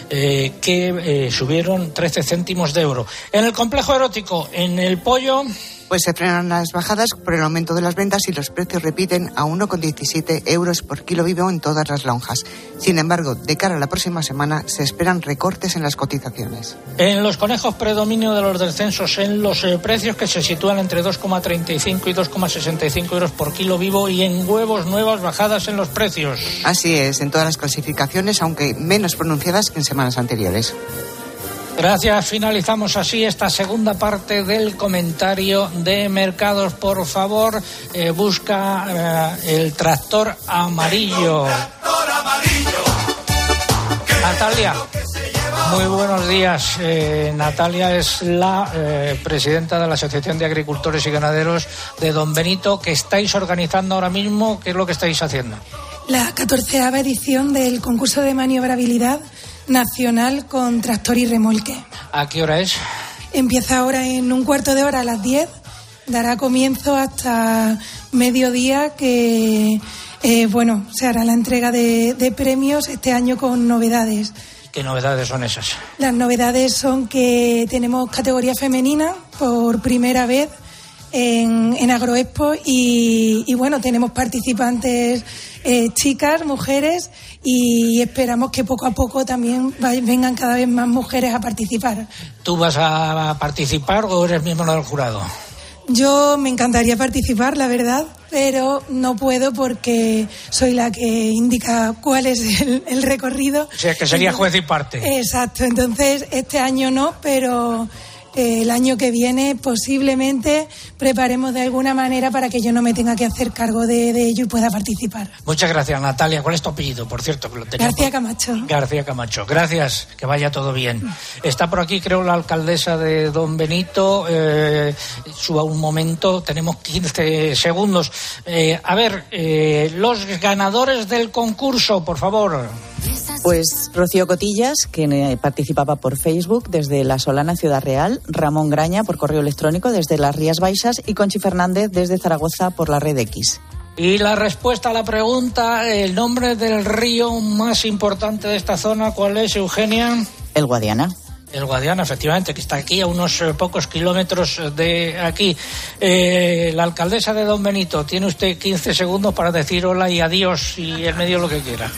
eh, que subieron 13 céntimos de euro. En el complejo erótico, en el pollo. Pues se frenan las bajadas por el aumento de las ventas y los precios repiten a 1,17 euros por kilo vivo en todas las lonjas. Sin embargo, de cara a la próxima semana se esperan recortes en las cotizaciones. En los conejos predominio de los descensos en los eh, precios que se sitúan entre 2,35 y 2,65 euros por kilo vivo y en huevos nuevas bajadas en los precios. Así es, en todas las clasificaciones, aunque menos pronunciadas que en semanas anteriores. Gracias. Finalizamos así esta segunda parte del comentario de mercados. Por favor, eh, busca eh, el tractor amarillo. Natalia. Muy buenos días. Eh, Natalia es la presidenta de la Asociación de Agricultores y Ganaderos de Don Benito, que estáis organizando ahora mismo. ¿Qué es lo que estáis haciendo? La catorceava edición del concurso de maniobrabilidad nacional con tractor y remolque. ¿A qué hora es? Empieza ahora en un cuarto de hora a las 10, dará comienzo hasta mediodía que, eh, bueno, se hará la entrega de, de premios este año con novedades. ¿Qué novedades son esas? Las novedades son que tenemos categoría femenina por primera vez en, en Agroexpo y, y bueno, tenemos participantes eh, chicas, mujeres y esperamos que poco a poco también vengan cada vez más mujeres a participar. ¿Tú vas a participar o eres miembro del jurado? Yo me encantaría participar, la verdad, pero no puedo porque soy la que indica cuál es el, el recorrido. O sea, que sería juez y parte. Exacto, entonces este año no, pero el año que viene posiblemente preparemos de alguna manera para que yo no me tenga que hacer cargo de, de ello y pueda participar. Muchas gracias, Natalia. ¿Cuál es tu apellido? Por cierto, que lo tenía García por- Camacho. García Camacho. Gracias, que vaya todo bien. Está por aquí, creo, la alcaldesa de Don Benito. Eh, suba un momento, tenemos 15 segundos. Eh, a ver, eh, los ganadores del concurso, por favor. Pues Rocío Cotillas, que participaba por Facebook desde La Solana Ciudad Real, Ramón Graña por correo electrónico desde las Rías Baixas y Conchi Fernández desde Zaragoza por la red X. Y la respuesta a la pregunta, el nombre del río más importante de esta zona, ¿cuál es, Eugenia? El Guadiana. El Guadiana, efectivamente, que está aquí a unos eh, pocos kilómetros de aquí. Eh, la alcaldesa de Don Benito, tiene usted 15 segundos para decir hola y adiós y en medio lo que quiera.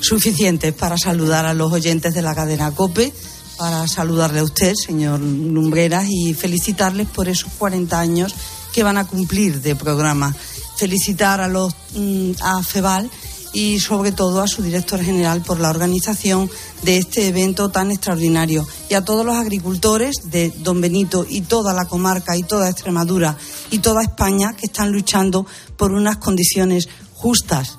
suficientes para saludar a los oyentes de la cadena COPE, para saludarle a usted, señor Lumbreras, y felicitarles por esos 40 años que van a cumplir de programa. Felicitar a, los, mm, a FEBAL y sobre todo a su director general por la organización de este evento tan extraordinario y a todos los agricultores de Don Benito y toda la comarca y toda Extremadura y toda España que están luchando por unas condiciones justas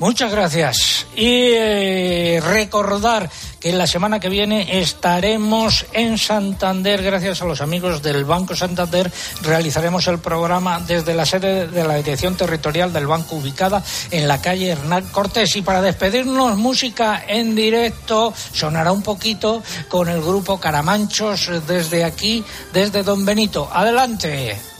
Muchas gracias. Y eh, recordar que la semana que viene estaremos en Santander, gracias a los amigos del Banco Santander, realizaremos el programa desde la sede de la Dirección Territorial del Banco, ubicada en la calle Hernán Cortés. Y para despedirnos, música en directo, sonará un poquito con el grupo Caramanchos desde aquí, desde Don Benito. Adelante.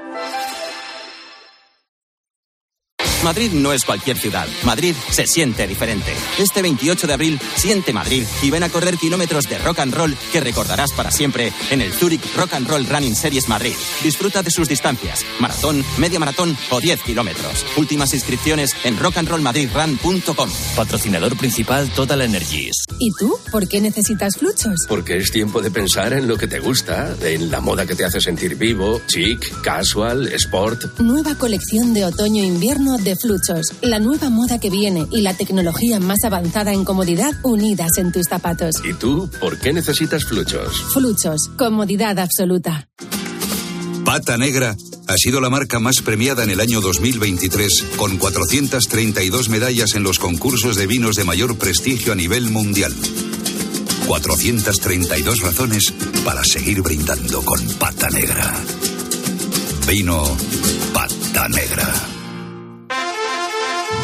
Madrid no es cualquier ciudad. Madrid se siente diferente. Este 28 de abril, siente Madrid y ven a correr kilómetros de rock and roll que recordarás para siempre en el Zurich Rock and Roll Running Series Madrid. Disfruta de sus distancias, maratón, media maratón o 10 kilómetros. Últimas inscripciones en rockandrollmadridrun.com. Patrocinador principal Total Energies. ¿Y tú? ¿Por qué necesitas fluchos? Porque es tiempo de pensar en lo que te gusta, en la moda que te hace sentir vivo, chic, casual, sport. Nueva colección de otoño-invierno de Fluchos. La nueva moda que viene y la tecnología más avanzada en comodidad unidas en tus zapatos. ¿Y tú por qué necesitas fluchos? Fluchos. Comodidad absoluta. Pata Negra ha sido la marca más premiada en el año 2023, con 432 medallas en los concursos de vinos de mayor prestigio a nivel mundial. 432 razones para seguir brindando con pata negra. Vino pata negra.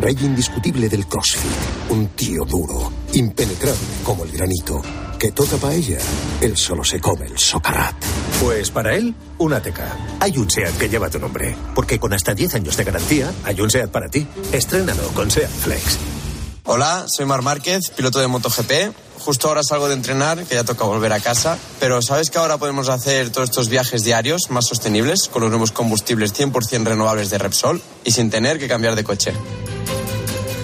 Rey indiscutible del CrossFit. Un tío duro, impenetrable como el granito. Que toca paella, él solo se come el socarrat. Pues para él, una teca. Hay un SEAT que lleva tu nombre. Porque con hasta 10 años de garantía, hay un SEAT para ti. Estrénalo con SEAT Flex. Hola, soy Mar Márquez, piloto de MotoGP. Justo ahora salgo de entrenar, que ya toca volver a casa. Pero ¿sabes que ahora podemos hacer todos estos viajes diarios más sostenibles con los nuevos combustibles 100% renovables de Repsol y sin tener que cambiar de coche?